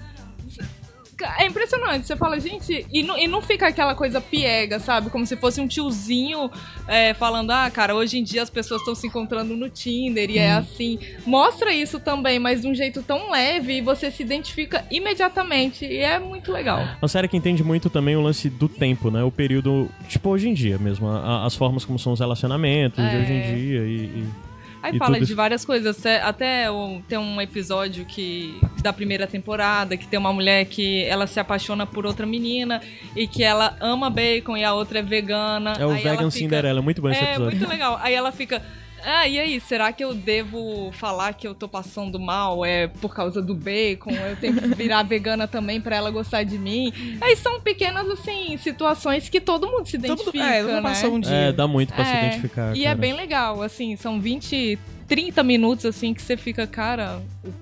é impressionante. Você fala, gente, e não, e não fica aquela coisa piega, sabe? Como se fosse um tiozinho é, falando, ah, cara, hoje em dia as pessoas estão se encontrando no Tinder e é assim. Mostra isso também, mas de um jeito tão leve e você se identifica imediatamente. E é muito legal. Uma série que entende muito também o lance do tempo, né? O período, tipo, hoje em dia mesmo. a- as formas como são os relacionamentos de É. hoje em dia e... e- Aí E fala de isso- várias coisas. Até, tem um episódio que da primeira temporada que tem uma mulher que ela se apaixona por outra menina e que ela ama bacon e a outra é vegana. É o Aí Vegan fica- Cinderella, é muito bom esse É, episódio. muito legal. Aí ela fica. Ah, e aí, será que eu devo falar que eu tô passando mal? É por causa do bacon? Eu tenho que virar vegana também pra ela gostar de mim? Aí são pequenas, assim, situações que todo mundo se Todo identifica, mundo, é, todo mundo né? passou um dia. É, dá muito pra se É, identificar. E cara. é bem legal, assim, são 20, 30 minutos, assim, que você fica, cara,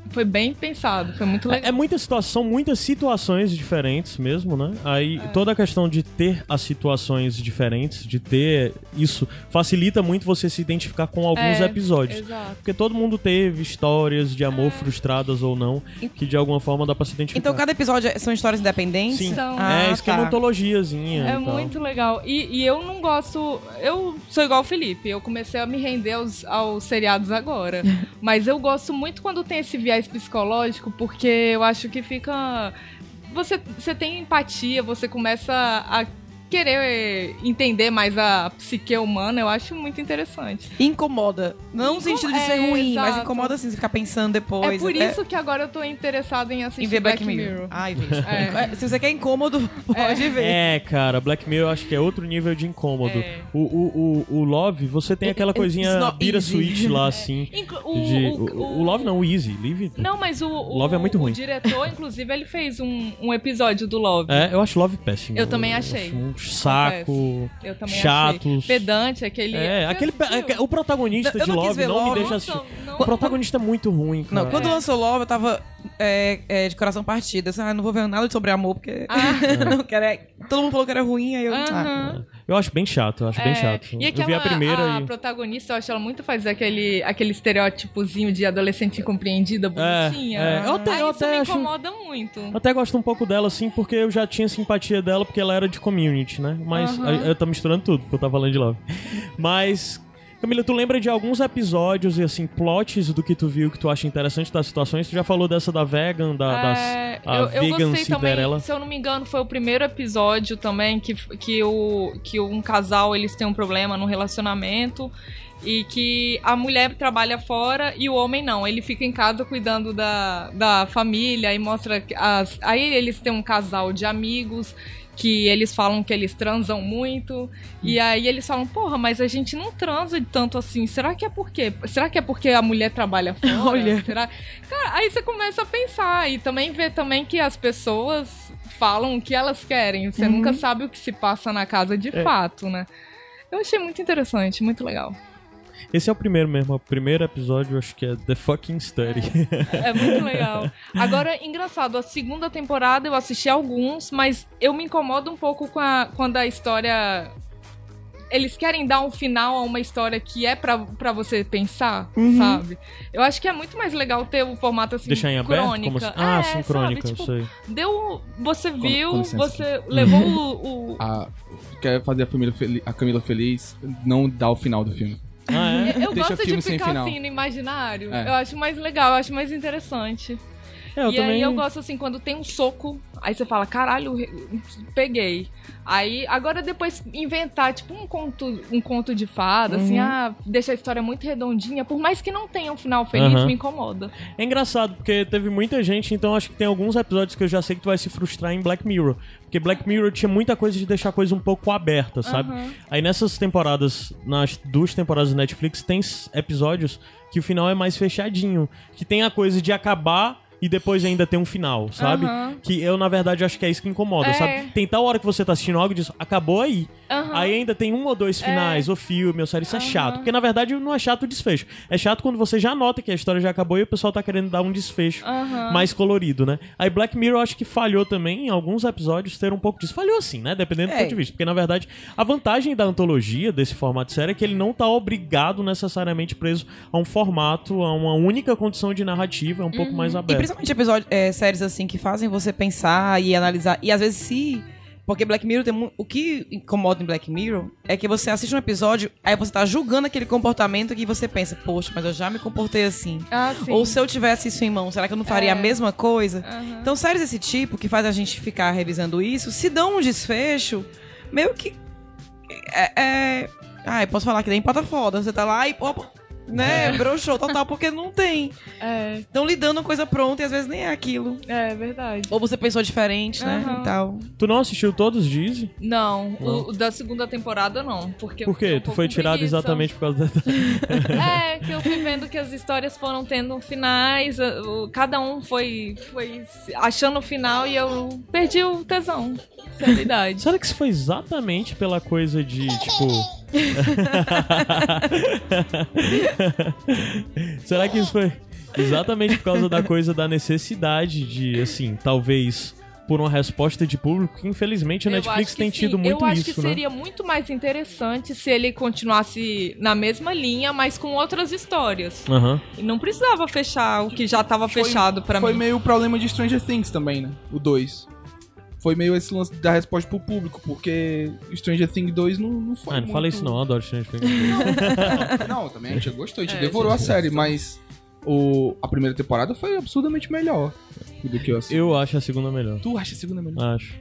foi bem pensado, foi muito legal. É, é muita situação, muitas situações diferentes mesmo, né? Aí É. toda a questão de ter as situações diferentes, de ter isso, facilita muito você se identificar com alguns É, episódios. Exato. Porque todo mundo teve histórias de amor frustradas ou não, que de alguma forma dá pra se identificar. Então cada episódio é- são histórias independentes? Sim, São. é Ah, esquema tá. antologiazinha. É e tal. muito legal. E, e eu não gosto. Eu sou igual o Felipe. Eu comecei a me render aos, aos seriados agora. Mas eu gosto muito quando tem esse viés psicológico, porque eu acho que fica. Você, você tem empatia, você começa a querer entender mais a psique humana, eu acho muito interessante. Incomoda. Não no sentido de ser é, ruim, mas exato. incomoda assim, você ficar pensando depois. é por até isso que agora eu tô interessada em assistir Em ver Black, Mirror. Ai, veja. É. É, Se você quer incômodo, pode ver. É, cara, Black Mirror eu acho que é outro nível de incômodo. É. O, o, o, o Love, você tem aquela It's coisinha easy. switch lá, assim. Inclu- o, de, o- o, o Love não, o Easy. Live. Não, mas o, o, Love é muito ruim. o diretor, inclusive, ele fez um, um episódio do Love. É, eu acho Love péssimo. Eu também achei. acho Um saco. Eu também chatos. achei. Pedante, aquele. É, aquele. O protagonista de não Love ver não me deixa assistir. não- O protagonista é muito ruim, cara. Não, quando lançou Love, eu tava é, é, de coração partido. Assim, ah, não vou ver nada sobre amor, porque não quero, é- todo mundo falou que era ruim, aí eu... ah, Aham. Eu acho bem chato, eu acho bem É, chato. E eu aquela, vi a primeira a e. protagonista, eu acho ela muito fazer aquele, aquele estereótipozinho de adolescente incompreendida, bonitinha. é. Eu até- Aí eu isso até me acho- incomoda muito. Eu até gosto um pouco dela, assim, porque eu já tinha simpatia dela, porque ela era de community, né? Mas aí eu tô misturando tudo, porque eu tava falando de Love. Mas, Camila, tu lembra de alguns episódios e, assim, plots do que tu viu que tu acha interessante das situações? Tu já falou dessa da vegan, da, das, É, a eu, eu vegan gostei Cinderela. também, se eu não me engano, foi o primeiro episódio também que, que, o, que um casal eles têm um problema no relacionamento e que a mulher trabalha fora e o homem não. Ele fica em casa cuidando da, da família e mostra que as. Aí eles têm um casal de amigos que eles falam que eles transam muito e aí eles falam, porra, mas a gente não transa tanto assim. Será que é por quê? Será que é porque a mulher trabalha fora? Olha. Será? Cara, aí você começa a pensar e também ver também que as pessoas falam o que elas querem. Você nunca sabe o que se passa na casa de fato, né? Eu achei muito interessante, muito legal. Esse é o primeiro mesmo, o primeiro episódio, eu acho que é The Fucking Study. É muito legal. Agora, engraçado, a segunda temporada eu assisti alguns, mas eu me incomodo um pouco com a, quando a história. Eles querem dar um final a uma história que é pra, pra você pensar, sabe? Eu acho que é muito mais legal ter o formato assim. Deixar em aberto? crônica. Como assim? Ah, É, sim, crônica, Tipo, eu sei. Deu. Você viu, com licença. você levou o. o- A, quer fazer a, família a Camila feliz, não dá o final do filme. Ah, é? Eu Deixa gosto de ficar assim no imaginário. É. Eu acho mais legal, eu acho mais interessante. É, eu e também... aí eu gosto assim, quando tem um soco, aí você fala, caralho, peguei. Aí, agora depois inventar, tipo, um conto, um conto de fada, assim, Uhum. ah, deixa a história muito redondinha, por mais que não tenha um final feliz, Aham. me incomoda. É engraçado, porque teve muita gente, então acho que tem alguns episódios que eu já sei que tu vai se frustrar em Black Mirror. Porque Black Mirror tinha muita coisa de deixar a coisa um pouco aberta, sabe? Aí nessas temporadas, nas duas temporadas do Netflix, tem episódios que o final é mais fechadinho. Que tem a coisa de acabar e depois ainda tem um final, sabe? Aham. Que eu, na verdade, acho que é isso que incomoda, É. sabe? Tem tal hora que você tá assistindo algo e diz, acabou aí. Aham. Aí ainda tem um ou dois finais, ou filme, ou série, isso é chato. Porque na verdade não é chato o desfecho. É chato quando você já nota que a história já acabou e o pessoal tá querendo dar um desfecho mais colorido, né? Aí Black Mirror eu acho que falhou também em alguns episódios ter um pouco disso. Falhou assim, né? Dependendo do É. ponto de vista. Porque na verdade a vantagem da antologia, desse formato de série, é que ele não tá obrigado necessariamente preso a um formato, a uma única condição de narrativa, é um pouco mais E aberto. Principalmente episódios, é, séries assim que fazem você pensar e analisar. E às vezes se. Porque Black Mirror tem O que incomoda em Black Mirror é que você assiste um episódio, aí você tá julgando aquele comportamento que você pensa, poxa, mas eu já me comportei assim. Ah. Ou se eu tivesse isso em mão, será que eu não faria É. a mesma coisa? Aham. Então, séries desse tipo, que faz a gente ficar revisando isso, se dão um desfecho, meio que. É. é... Ah, eu posso falar que nem pata foda. Você tá lá e. Pô, né? Broxou total, porque não tem. É, Estão lidando com coisa pronta e às vezes nem é aquilo. é verdade. Ou você pensou diferente, né? E tal. Tu não assistiu todos, Dizzy? Não, Não. O, o da segunda temporada não. Porque Por quê? um tu foi tirado preguiça. exatamente por causa da... É, que eu fui vendo que as histórias foram tendo finais, cada um foi, foi achando o final e eu perdi o tesão. Seriedade. Será que isso foi exatamente pela coisa de, tipo. Será que isso foi exatamente por causa da coisa da necessidade de, assim, talvez por uma resposta de público que infelizmente o Eu Netflix acho que tem sim. tido muito Eu acho isso, que né? seria muito mais interessante se ele continuasse na mesma linha, mas com outras histórias. Aham. E não precisava fechar o que já estava Foi- fechado pra Foi mim. meio o problema de Stranger Things também, né? O 2. Foi meio esse lance da resposta pro público, porque Stranger Things 2 não, não foi Ah, não muito... fala isso não, eu adoro Stranger Things. Não, também a gente gostou, a gente É, devorou a gente série, gostou. mas o, a primeira temporada foi absurdamente melhor do que eu assisti. Eu acho a segunda melhor. Tu acha a segunda melhor? Acho.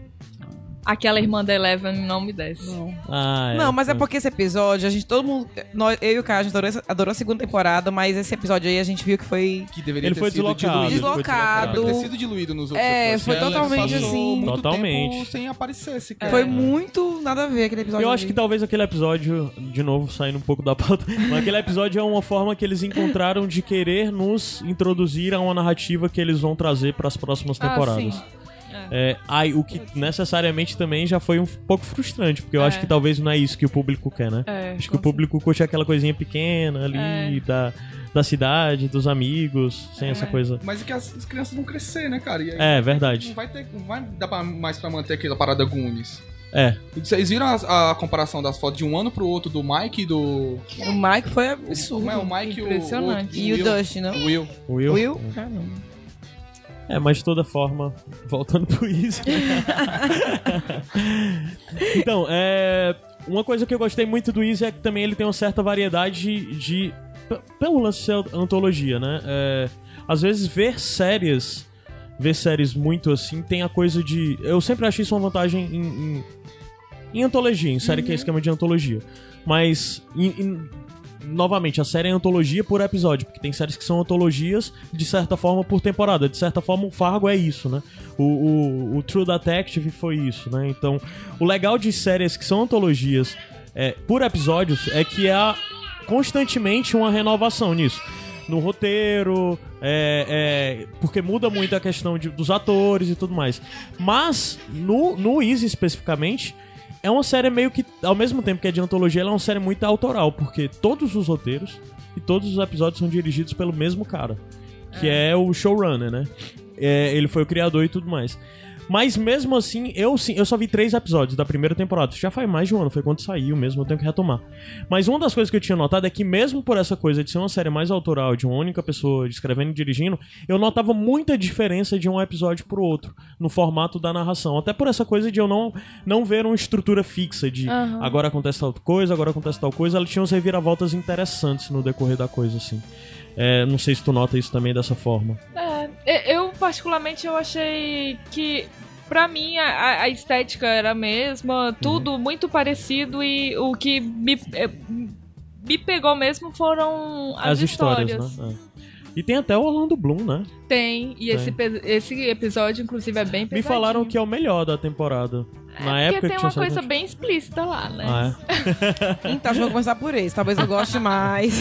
Aquela irmã da Eleven não me desce. Ah, é. Não, mas é porque esse episódio, a gente, todo mundo. Nós, eu e o Caio, a gente adorou, adorou a segunda temporada, mas esse episódio aí a gente viu que foi. Que deveria Ele ter foi sido deslocado. diluído. Deslocado. Deveria ter sido diluído nos outros É, episódios. foi totalmente assim. muito Totalmente. tempo sem aparecer sequer. Foi muito nada a ver aquele episódio. Eu acho ali. que talvez aquele episódio, de novo, saindo um pouco da pauta, mas aquele episódio é uma forma que eles encontraram de querer nos introduzir a uma narrativa que eles vão trazer para as próximas Ah, temporadas. sim. É, ai, o que necessariamente também já foi um pouco frustrante, porque eu É. acho que talvez não é isso que o público quer, né? É, acho que o público curte aquela coisinha pequena ali É. da, da cidade, dos amigos, sem essa coisa. Mas é que as, as crianças vão crescer, né, cara? E aí É, Não verdade. vai, ter, não vai dar pra- mais pra manter aquela parada Goonies. É. E Vocês viram a, a comparação das fotos de um ano pro outro do Mike e do. O Mike foi absurdo. Como é o Mike e o. Impressionante. E o Will. Dustin, não? O Will. Will. Will? Caramba. É, mas de toda forma, voltando pro isso. então, é. Uma coisa que eu gostei muito do Easy é que também ele tem uma certa variedade de. Pelo lance de antologia, né? É, às vezes ver séries. Ver séries muito assim tem a coisa de. Eu sempre achei isso uma vantagem em. em, em antologia, em série que é esquema de antologia. Mas. em- em- novamente, a série é antologia por episódio, porque tem séries que são antologias, de certa forma, por temporada. De certa forma, o Fargo é isso, né? O, o, o True Detective foi isso, né? Então, o legal de séries que são antologias é, por episódios é que há constantemente uma renovação nisso. No roteiro, é, é, porque muda muito a questão de- dos atores e tudo mais. Mas, no, no Easy especificamente, é uma série meio que, ao mesmo tempo que é de antologia, ela é uma série muito autoral, porque todos os roteiros e todos os episódios são dirigidos pelo mesmo cara, que é, o showrunner, né? É, ele foi o criador e tudo mais. Mas mesmo assim, eu, sim- eu só vi três episódios da primeira temporada. Já faz mais de um ano, foi quando saiu mesmo, eu tenho que retomar. Mas uma das coisas que eu tinha notado é que, mesmo por essa coisa de ser uma série mais autoral, de uma única pessoa escrevendo e dirigindo, eu notava muita diferença de um episódio pro outro, no formato da narração. Até por essa coisa de eu não, não ver uma estrutura fixa de agora acontece tal coisa, agora acontece tal coisa. Ela tinha uns reviravoltas interessantes no decorrer da coisa, assim. É, não sei se tu nota isso também dessa forma. É, eu particularmente eu achei que pra mim a, a estética era a mesma, tudo muito parecido e o que me, é, me pegou mesmo foram as, As, histórias, né? É. E tem até o Orlando Bloom, né? Tem, e esse, pe- esse episódio inclusive é bem Me pesadinho. falaram que é o melhor da temporada. Na É época porque tem que uma coisa bem explícita lá, né? Ah, é? Então, acho que vou começar por esse. Talvez eu goste mais.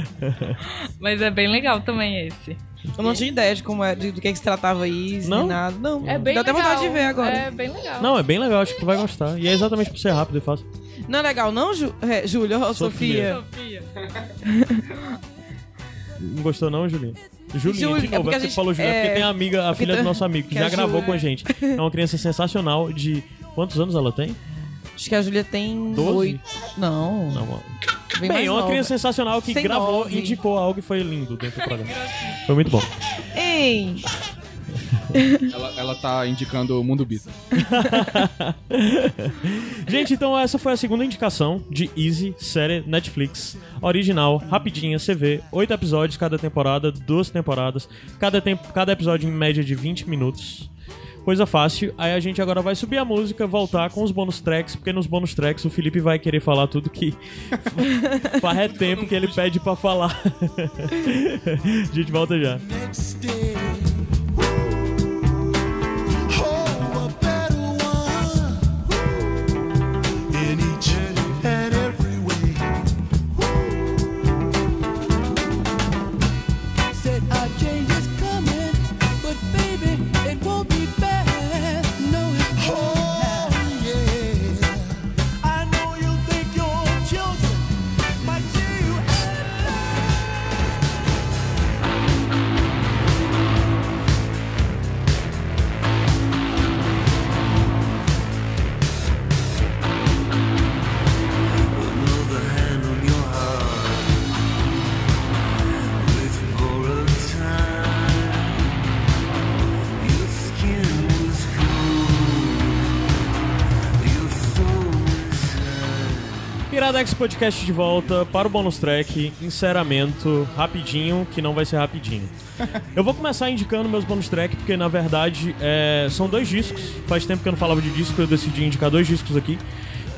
Mas é bem legal também esse. Eu não tinha ideia de como é, de, do que, que se tratava isso, Não? nem nada. Não, É bem Deu até legal. vontade de ver agora. É bem legal. Não, é bem legal, acho que tu vai gostar. E é exatamente por ser rápido e fácil. Não é legal, não, Ju... é, Júlia? Sofia? Sofia. Não gostou não, Julinha? Julinha, Júlia, de é novo, é gente- tu falou Julinha, é, porque tem a amiga, a filha do nosso amigo, que que já gravou com a gente. É uma criança sensacional de... Quantos anos ela tem? Acho que a Júlia tem Doze? oito. Não, Não, bem, Bem, é uma nova. criança sensacional que Tem gravou, nove. indicou algo e foi lindo dentro do programa. Foi muito bom. Ei, Ela, ela tá indicando o Mundo Bita. Gente, então essa foi a segunda indicação de Easy, série Netflix, original, rapidinha, CV, oito episódios cada temporada, duas temporadas, cada, tempo, cada episódio em média de 20 minutos. Coisa fácil. Aí a gente agora vai subir a música, voltar com os bônus tracks, porque nos bônus tracks o Felipe vai querer falar tudo que faz é tempo que ele pede pra falar. a gente volta já. next day. Iradex Podcast de volta para o bônus track, encerramento, rapidinho, que não vai ser rapidinho. Eu vou começar indicando meus bônus track, porque na verdade é, são dois discos. Faz tempo que eu não falava de disco, eu decidi indicar dois discos aqui.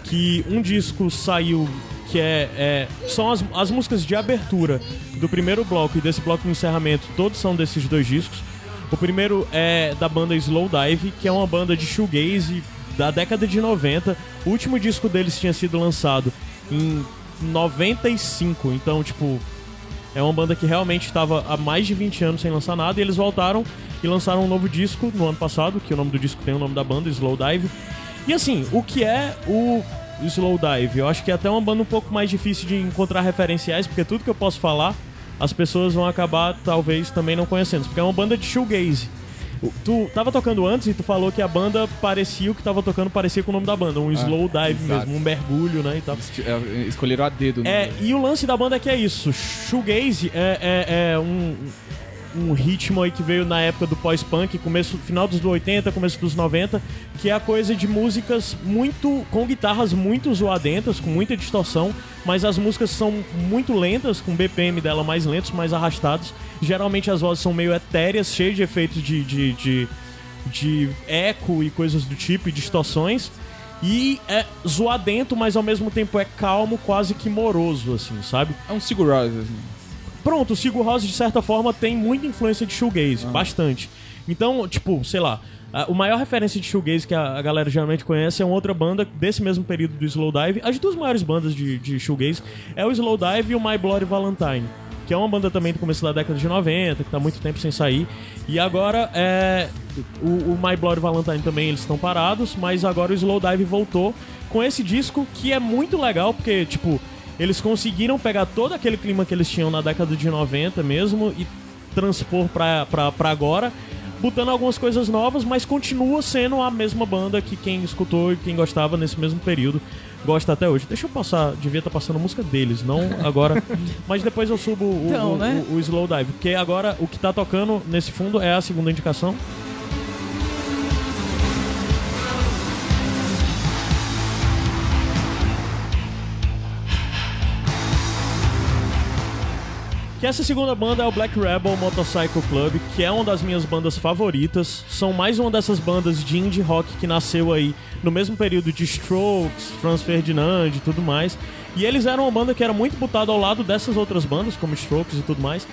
Que um disco saiu, que é. é- são as, as músicas de abertura do primeiro bloco e desse bloco de encerramento, todos são desses dois discos. O primeiro é da banda Slow Dive, que é uma banda de shoegaze da década de 90. O último disco deles tinha sido lançado em 95, então, tipo, é uma banda que realmente estava há mais de 20 anos sem lançar nada e eles voltaram e lançaram um novo disco no ano passado, que o nome do disco tem o nome da banda, Slow Dive. E assim, o que é o Slow Dive? Eu acho que é até uma banda um pouco mais difícil de encontrar referenciais, porque tudo que eu posso falar, as pessoas vão acabar talvez também não conhecendo, porque é uma banda de shoegaze. Tu tava tocando antes e tu falou que a banda parecia o que tava tocando, parecia com o nome da banda, um slow dive exato. mesmo, um mergulho, né, e tal. É, Escolheram a dedo. É, né? e o lance da banda é que é isso. Shoegaze é, é, é um, um ritmo aí que veio na época do pós-punk, começo, final dos 80, começo dos 90, que é a coisa de músicas muito. com guitarras muito zoadentas, com muita distorção, mas as músicas são muito lentas, com BPM dela mais lentos, mais arrastados. Geralmente as vozes são meio etéreas, cheias de efeitos de, de, de, de eco e coisas do tipo, e distorções. E é zoadento, mas ao mesmo tempo é calmo, quase que moroso, assim, sabe? É um Sigur Rós, assim. Pronto, o Sigur Rós, de certa forma, tem muita influência de shoegaze, bastante. Então, tipo, sei lá, a, o maior referência de shoegaze que a, a galera geralmente conhece é uma outra banda desse mesmo período do Slowdive. As duas maiores bandas de, de shoegaze é o Slowdive e o My Bloody Valentine. Que é uma banda também do começo da década de 90, que tá muito tempo sem sair. E agora é. O, o My Bloody Valentine também eles estão parados, mas agora o Slowdive voltou com esse disco que é muito legal, porque, tipo, eles conseguiram pegar todo aquele clima que eles tinham na década de 90 mesmo e transpor pra, pra, pra agora, botando algumas coisas novas, mas continua sendo a mesma banda que quem escutou e quem gostava nesse mesmo período gosta até hoje. Deixa eu passar, devia estar passando música deles, não agora, mas depois eu subo o, Então, o, né? o, o Slow Dive, porque agora o que tá tocando nesse fundo é a segunda indicação. Que essa segunda banda é o Black Rebel Motorcycle Club, que é uma das minhas bandas favoritas. São mais uma dessas bandas de indie rock que nasceu aí no mesmo período de Strokes, Franz Ferdinand e tudo mais. E eles eram uma banda que era muito botada ao lado dessas outras bandas, como Strokes e tudo mais.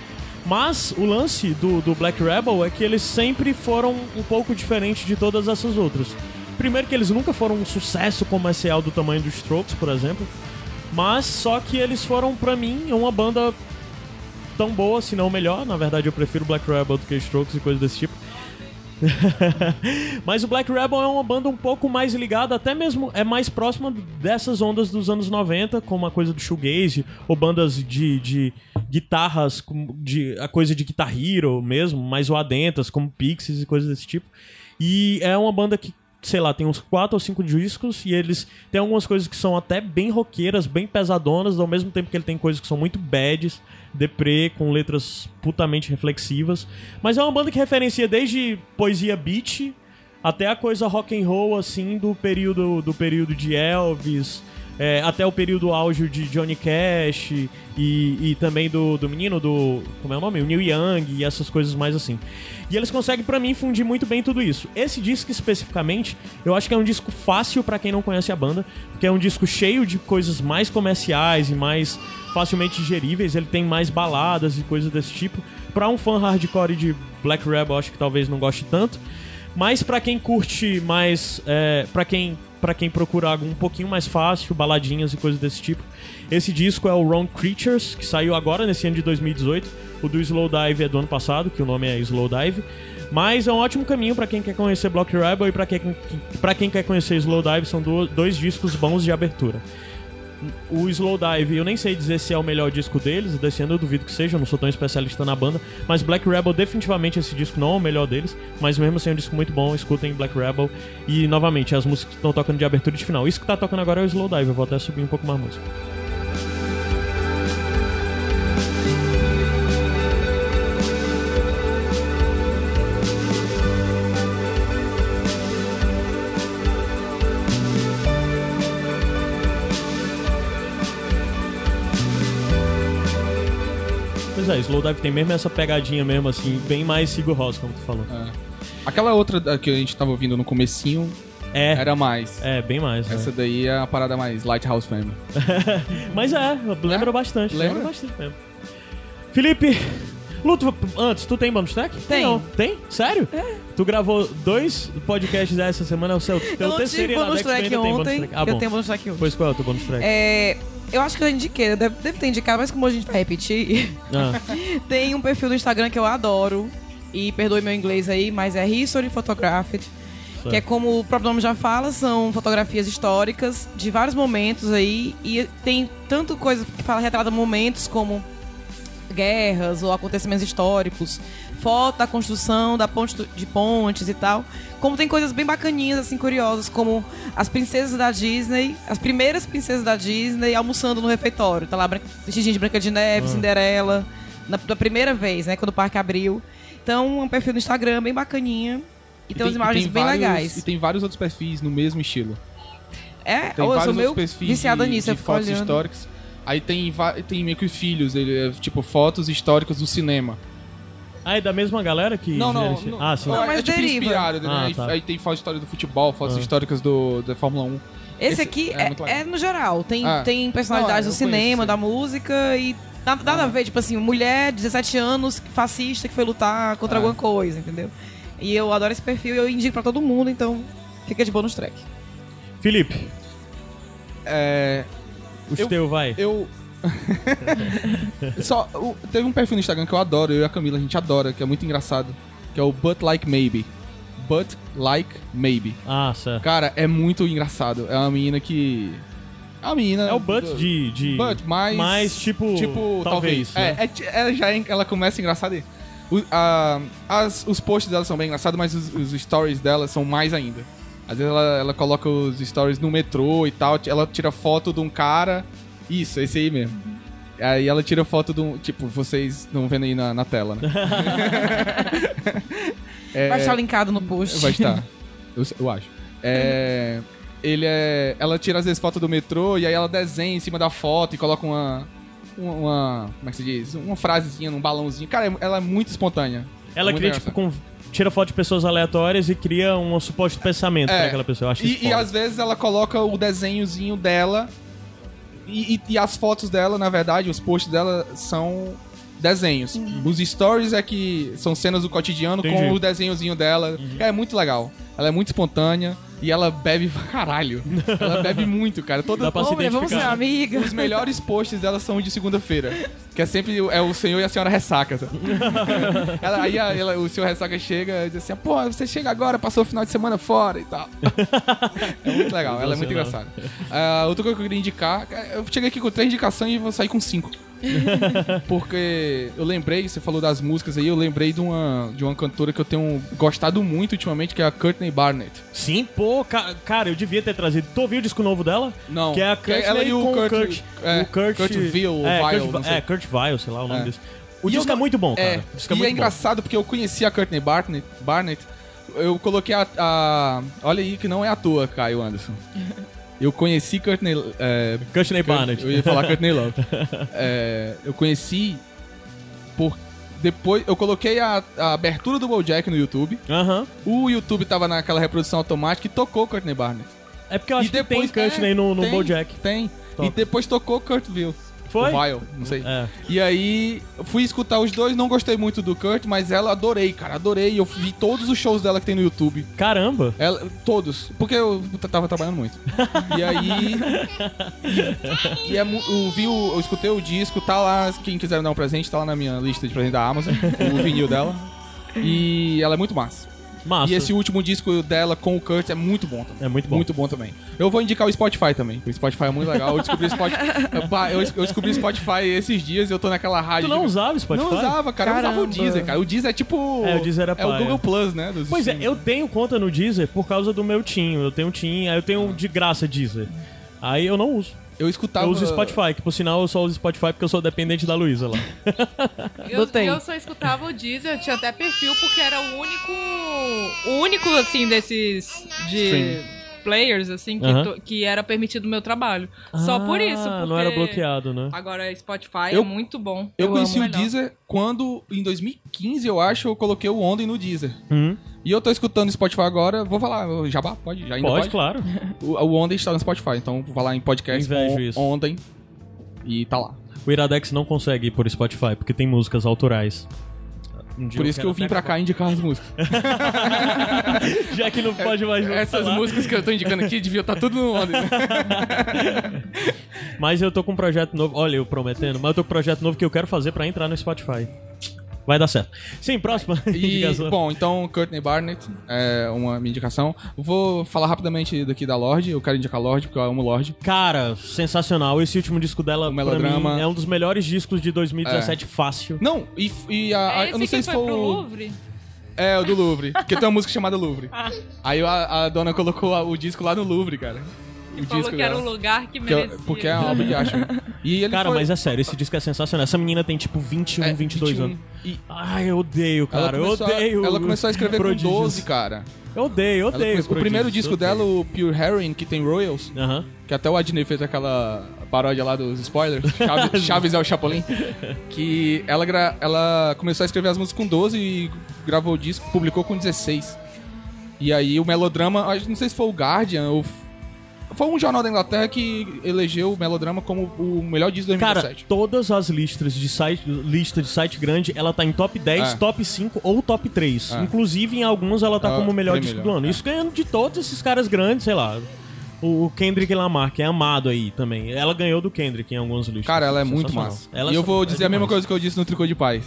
Mas o lance do, do Black Rebel é que eles sempre foram um pouco diferente de todas essas outras. Primeiro que eles nunca foram um sucesso comercial do tamanho dos Strokes, por exemplo. Mas só que eles foram, pra mim, uma banda tão boa, se não melhor. Na verdade, eu prefiro Black Rebel do que Strokes e coisas desse tipo. Mas o Black Rebel é uma banda um pouco mais ligada, até mesmo é mais próxima dessas ondas dos anos 90, como a coisa do shoegaze, ou bandas de, de guitarras, de, a coisa de Guitar Hero mesmo, mais zoadentas, como Pixies e coisas desse tipo. E é uma banda que, sei lá, tem uns quatro ou cinco discos e eles têm algumas coisas que são até bem roqueiras, bem pesadonas, ao mesmo tempo que ele tem coisas que são muito bads, deprê, com letras putamente reflexivas. Mas é uma banda que referencia desde poesia beat até a coisa rock and roll assim do período do período de Elvis, é, até o período auge de Johnny Cash e, e também do, do menino do. Como é o nome? O Neil Young e essas coisas mais assim. E eles conseguem, pra mim, fundir muito bem tudo isso. Esse disco especificamente, eu acho que é um disco fácil pra quem não conhece a banda, porque é um disco cheio de coisas mais comerciais e mais facilmente digeríveis. Ele tem mais baladas e coisas desse tipo. Pra um fã hardcore de Black Rebel, acho que talvez não goste tanto. Mas pra quem curte mais, é, para quem para quem procura algo um pouquinho mais fácil, baladinhas e coisas desse tipo, esse disco é o Wrong Creatures, que saiu agora nesse ano de 2018. O do Slow Dive é do ano passado, que o nome é Slow Dive. Mas é um ótimo caminho pra quem quer conhecer Block Rebel e pra quem, pra quem quer conhecer Slow Dive, são do- dois discos bons de abertura. O Slow Dive, eu nem sei dizer se é o melhor disco deles, desse ano eu duvido que seja, eu não sou tão especialista na banda, mas Black Rebel definitivamente esse disco não é o melhor deles, mas mesmo assim é um disco muito bom, escutem Black Rebel e novamente as músicas que estão tocando de abertura e de final. Isso que tá tocando agora é o Slow Dive, eu vou até subir um pouco mais a música. É, Slowdive tem mesmo essa pegadinha mesmo, assim, bem mais Sigur Rós, como tu falou. É. Aquela outra da- que a gente tava ouvindo no comecinho É, era mais. é, bem mais. né? Essa daí é a parada mais Lighthouse Family. Mas é, lembra É? bastante. Lembra? Lembra bastante mesmo. Felipe, Luto, antes, tu tem bonus track? Tem. Não. Tem? Sério? Tu gravou dois podcasts essa semana, é o seu teu Eu não terceiro tive bonus track ainda tem bonus ontem, track. Ah, eu tenho bonus track hoje. Pois qual é o teu bonus track? É, eu acho que eu indiquei, eu devo, devo ter indicado, mas como a gente vai repetir, Ah, tem um perfil do Instagram que eu adoro. E perdoe meu inglês aí, mas é History Photographed. Que é como o próprio nome já fala, são fotografias históricas de vários momentos aí. E tem tanto coisa que fala, retrata momentos como guerras ou acontecimentos históricos, foto da construção da ponte de pontes e tal. Como tem coisas bem bacaninhas, assim, curiosas, como as princesas da Disney, as primeiras princesas da Disney almoçando no refeitório. Tá lá vestidinho de Branca de Neve, Cinderela, na, da primeira vez, né, quando o parque abriu. Então, é um perfil no Instagram bem bacaninha. E, tem umas imagens bem vários- legais. E tem vários outros perfis no mesmo estilo. É, Tem oh, eu sou meio viciada nisso, de eu fotos olhando. históricas. Aí tem, tem meio que os filhos, ele, é, tipo, fotos históricas do cinema. Ah, é da mesma galera que. Não, não. não Ah, sim. Não, é, mas tipo deriva. inspirado, né? Ah, aí, tá. aí tem fotos histórica do futebol, fotos Ah. históricas do, da Fórmula 1. Esse, Esse aqui é é, é no geral. Tem, Ah. tem personalidades Não, do cinema, da música e nada, nada a ver, tipo assim, mulher, 17 anos, fascista que foi lutar contra Ah. alguma coisa, entendeu? E eu adoro esse perfil e eu indico pra todo mundo, então fica de bônus track. Felipe, É, o Eu- teu vai. eu. Só. o- teve um perfil no Instagram que eu adoro, eu e a Camila, a gente adora, que é muito engraçado. Que é o But Like Maybe. But Like Maybe. Ah, certo. Cara, é muito engraçado. É uma menina que. É uma menina. É o But de. de... But, mas. mais tipo. Tipo, talvez. né? É, é ela já é- ela começa engraçada aí. O- a- as- os posts dela são bem engraçados, mas os, os stories dela são mais ainda. Às vezes ela, ela coloca os stories no metrô e tal, ela tira foto de um cara. Isso, esse aí mesmo. Aí ela tira foto de um. Tipo, vocês não vendo aí na, na tela, né? É, Vai estar linkado no post. Vai estar. Eu, eu acho. É. Ele é. Ela tira às vezes foto do metrô e aí ela desenha em cima da foto e coloca uma. Uma. uma- como é que se diz? Uma frasezinha num balãozinho. Cara, é- ela é muito espontânea. Ela Muito cria, tipo, com. Tira foto de pessoas aleatórias e cria um suposto pensamento É. pra aquela pessoa. Eu acho isso E, e às vezes ela coloca o desenhozinho dela. E, e- e as fotos dela, na verdade, os posts dela são desenhos. Os stories é que são cenas do cotidiano Entendi. com o desenhozinho dela. É muito legal. Ela é muito espontânea e ela bebe pra caralho. ela bebe muito, cara. Toda, Dá pra se vamos ser identificar. amigas. Os melhores posts dela são de segunda-feira. Que é sempre o- é o senhor e a senhora ressaca. sabe? Ela- aí a- ela- o senhor ressaca chega e diz assim: pô, você chega agora, passou o final de semana fora e tal. é muito legal, ela é muito engraçada. Ah, outra coisa que eu queria indicar: eu cheguei aqui com três indicações e vou sair com cinco. Porque eu lembrei, você falou das músicas aí, eu lembrei de uma, de uma cantora que eu tenho gostado muito ultimamente, que é a Courtney Barnett. Sim, pô, ca- cara, eu devia ter trazido. Tu ouviu o disco novo dela? Não, Que é a que Kurt ela e o Kurt- Kurt. é, o Kurt, Kurt é, Vile, Kurt, não sei. é, Kurt Vile, sei lá o nome É. desse. O E disco eu é não- muito bom, cara. É, disco é e é engraçado porque eu conheci a Courtney Barnett, Barnett eu coloquei a, a- Olha aí que não é à toa, Caio Anderson. Eu conheci Courtney... É. Courtney Barnett. Eu ia falar Courtney Love. É, eu conheci por... Depois, eu coloquei a, a abertura do BoJack no YouTube. Aham. O YouTube tava naquela reprodução automática e tocou Courtney Barnett. É porque eu acho e depois que tem Courtney é, no, no tem, BoJack. Tem. Toca. E depois tocou Kurt Vile. Foi? O Vile, não sei. É. E aí, fui escutar os dois, não gostei muito do Kurt, mas ela adorei, cara, adorei. Eu vi todos os shows dela que tem no YouTube. Caramba. Ela, todos, porque eu tava trabalhando muito. E aí. E, é, eu vi o, eu escutei o disco, tá lá, quem quiser dar um presente, tá lá na minha lista de presente da Amazon, o vinil dela. E ela é muito massa. Massa. E esse último disco dela com o Kurt é muito bom também. É muito bom. Muito bom também. Eu vou indicar o Spotify também. O Spotify é muito legal. Eu descobri o Spotify. Eu, eu descobri o Spotify esses dias e eu tô naquela rádio. Tu não de- usava Spotify? Não usava, cara. Eu usava o Caramba. Deezer, cara. O Deezer é tipo. É, o Deezer é É o. Google Plus, né? dos Pois é, streaming. eu tenho conta no Deezer por causa do meu Team. Eu tenho um Team, aí eu tenho de graça Deezer. Aí eu não uso. Eu escutava. Eu uso Spotify, que por sinal eu só uso Spotify porque eu sou dependente da Luísa lá. Eu, eu só escutava o Deezer, eu tinha até perfil porque era o único. O único, assim, desses. De. Streaming. Players, assim, que, to- que era permitido o meu trabalho. Só por isso, Ah, porque... Não era bloqueado, né? Agora, Spotify Eu- é muito bom. Eu, conheci amo o Deezer quando, em 2015, eu acho, eu coloquei o Ontem no Deezer. Hum, E eu tô escutando Spotify agora, vou falar, Jabá, pode? Já ainda pode, pode? claro. O, o Ontem está no Spotify, então vou lá em podcast Invejo on- isso. Ontem e tá lá. O Iradex não consegue ir por Spotify, porque tem músicas autorais. Um Por isso que eu vim pra cá indicar as músicas. Já que não pode mais Essas falar. músicas que eu tô indicando aqui devia estar tudo no Ontem. né? Mas eu tô com um projeto novo. Olha, eu prometendo, mas eu tô com um projeto novo que eu quero fazer pra entrar no Spotify. Vai dar certo. Sim, próxima E, indicação. bom, então, Courtney Barnett é uma minha indicação. Vou falar rapidamente daqui da Lorde. Eu quero indicar Lorde, porque eu amo Lorde. Cara, sensacional. Esse último disco dela, O pra melodrama. mim, é um dos melhores discos de 2017, fácil. Não, e, e a, a- É eu não sei se foi pro. Louvre? É, o do Louvre. Porque tem uma música chamada Louvre. Ah. Aí a, a dona colocou a- o disco lá no Louvre, cara. O Falou disco que era o dela. lugar que Que eu- merecia. porque é uma obra de arte. E ele Cara, foi- mas é sério, esse disco é sensacional. Essa menina tem tipo 21, é, 22 21. anos. E Ai, eu odeio, ela cara. Eu odeio. a, ela começou a escrever prodígios. com 12, cara. Eu odeio, eu odeio. o primeiro disco eu dela, odeio. o Pure Heroin, que tem Royals, Aham. que até o Adney fez aquela paródia lá dos spoilers, Chaves, Chaves é o Chapolin, que ela, gra- ela começou a escrever as músicas com 12 e gravou o disco, publicou com 16. E aí o melodrama, não sei se foi o Guardian ou... Foi um jornal da Inglaterra que elegeu o melodrama como o melhor disco de Cara, 2017. todas as listas de site, lista de site grande, ela tá em top 10, É. top 5 ou top 3. É. Inclusive, em algumas ela tá Ah, como o melhor disco do ano. é. Isso ganhando de todos esses caras grandes, sei lá. O Kendrick Lamar, que é amado aí também. Ela ganhou do Kendrick em algumas listas. Cara, ela é muito massa. Ela e eu é vou dizer a mesma coisa que eu disse no Tricô de Paz.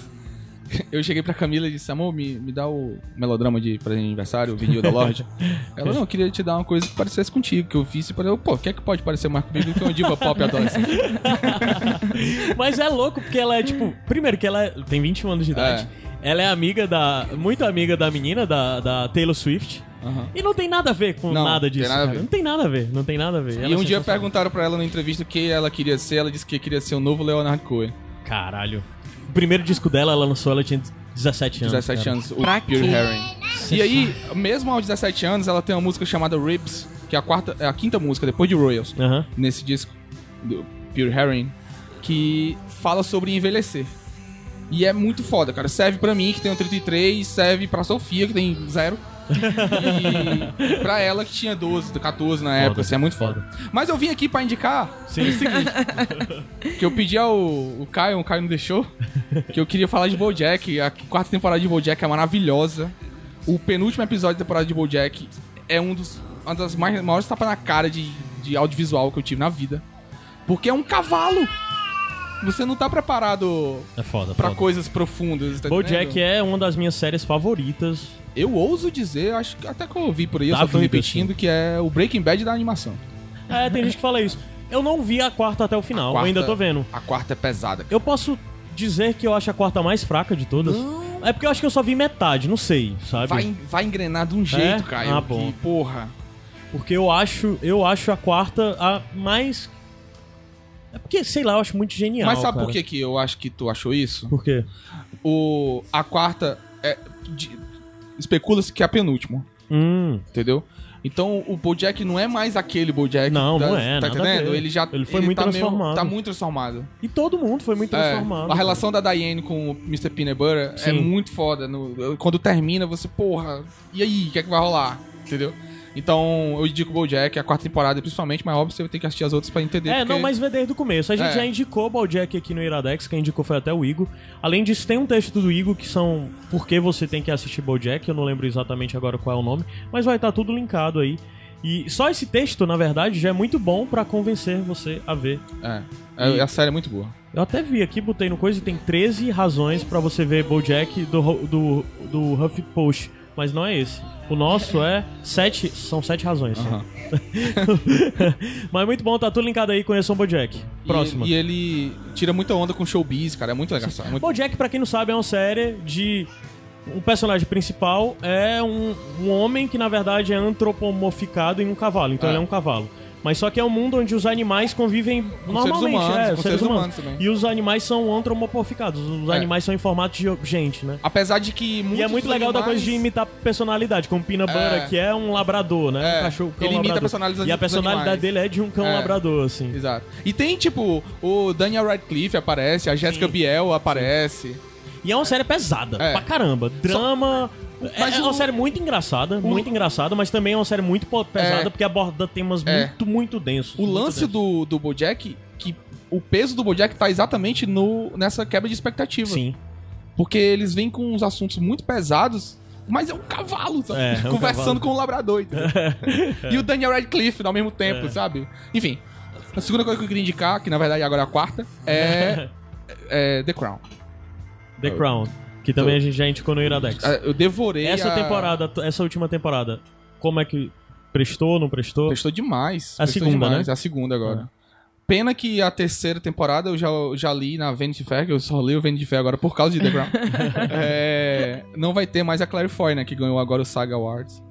Eu cheguei pra Camila e disse, amor, me, me dá o melodrama de presente de aniversário, o vinil da Lorde. Ela, não, eu queria te dar uma coisa que parecesse contigo, que eu fiz e falei, pô, o que é que pode parecer mais comigo do que uma diva pop adolescente? Mas é louco porque ela é tipo. Primeiro, que ela é- tem 21 anos de idade. Ela é amiga da. Muito amiga da menina, da, da Taylor Swift. Aham. E não tem nada a ver com Não, nada tem disso. nada a cara. ver. Não tem nada a ver, não tem nada a ver. Ela E é um dia perguntaram pra ela na entrevista o que ela queria ser, ela disse que queria ser o novo Leonard Cohen. Caralho. O primeiro disco dela, ela lançou, ela tinha 17 anos. 17 cara. anos, o Pra Pure? Herring. E aí, mesmo aos 17 anos, ela tem uma música chamada Ribs, que é a quarta, é a quinta música, depois de Royals. Nesse disco do Pure Herring que fala sobre envelhecer. E é muito foda, cara. Serve pra mim, que tenho 33, serve pra Sofia, que tem zero. E pra ela, que tinha 12, 14 na época, assim, é muito foda. Mas eu vim aqui pra indicar Sim. o seguinte: que eu pedi ao o Caio, o Caio não deixou, que eu queria falar de Bojack. A quarta temporada de Bojack é maravilhosa. O penúltimo episódio da temporada de Bojack é um dos, uma das mais, maiores tapas na cara de, de audiovisual que eu tive na vida. Porque é um cavalo. Você não tá preparado É foda, pra foda. coisas profundas, tá BoJack é uma das minhas séries favoritas. Eu ouso dizer, acho que até que eu ouvi por aí, eu Da só tô vida, repetindo, que é o Breaking Bad da animação. É, tem gente que fala isso. Eu não vi a quarta até o final, quarta- eu ainda tô vendo. A quarta é pesada. Eu posso dizer que eu acho a quarta mais fraca de todas. É porque eu acho que eu só vi metade, não sei, sabe? Vai, vai engrenar de um jeito, Caio. Ah, bom. Que, porra. Porque eu acho, eu acho a quarta a mais É porque, sei lá, eu acho muito genial. Mas sabe cara. por que, que eu acho que tu achou isso? Por quê? O, a quarta é. de- Especula-se que é a penúltima, Hum, entendeu? Então o Bojack não é mais aquele Bojack. Não, não é, Tá entendendo? Ele já Ele foi muito tá transformado. tá muito transformado. e todo mundo foi muito É, transformado. a relação da Diane com o Mr. Peanut Butter é Sim. muito foda. No- quando termina, você, porra, e aí, o que é que vai rolar? Entendeu? Então, eu indico o Bojack, a quarta temporada principalmente, mas óbvio você vai ter que assistir as outras pra entender. É, porque- não, mas vê desde o começo. A gente É. já indicou o Baljack aqui no Iradex, quem indicou foi até o Igor. Além disso, tem um texto do Igor que são por que você tem que assistir Bojack, eu não lembro exatamente agora qual é o nome, mas vai estar tudo linkado aí. E só esse texto, na verdade, já é muito bom pra convencer você a ver. É, é, a série é muito boa. Eu até vi aqui, botei no coisa e tem 13 razões pra você ver Bojack do, do, do HuffPost, mas não é esse. O nosso é sete, são sete razões. Aham. mas muito bom, tá tudo linkado aí, conheçam o Bojack. Próxima. E, e ele tira muita onda com showbiz, cara. É muito legal. É muito... Bojack, pra quem não sabe, é uma série de. O personagem principal é um, um homem que, na verdade, é antropomorficado em um cavalo. Então É. ele é um cavalo. Mas só que é um mundo onde os animais convivem normalmente, humanos, é, com seres seres humanos. humanos. E os animais são antropomorficados, os É. animais são em formato de gente, né? Apesar de que muitos E é muito legal da animais- coisa de imitar personalidade, como Peanut Butter, É. que é um labrador, né? É, Um cachorro cão ele imita a labrador. personalidade E a personalidade dele é de um cão É. labrador, assim. Exato. E tem, tipo, o Daniel Radcliffe aparece, a Jessica Sim. Biel aparece. E é uma série pesada, É. pra caramba. Drama. É, Mas é uma série muito engraçada, muito engraçada, mas também é uma série muito pesada É. porque aborda temas É. muito, muito densos. O lance densos. do, do Bojack, que o peso do Bojack tá exatamente no, nessa quebra de expectativa. Sim. Porque eles vêm com uns assuntos muito pesados, mas é um cavalo, sabe? É, é um Conversando cavalo. com um labrador, entendeu? e o Daniel Radcliffe ao mesmo tempo, É. sabe? Enfim, a segunda coisa que eu queria indicar, que na verdade agora é a quarta, é The Crown. The Crown, que também a gente já indicou no Iradex. Eu devorei Essa a- temporada, essa última temporada, como é que prestou, não prestou? Prestou demais. A prestou segunda, demais. né? A segunda agora. Pena que a terceira temporada eu já, já li na Vanity Fair, que eu só li o Vanity Fair agora por causa de The Crown. É, não vai ter mais a Claire Foy, né? Que ganhou agora o Saga Awards.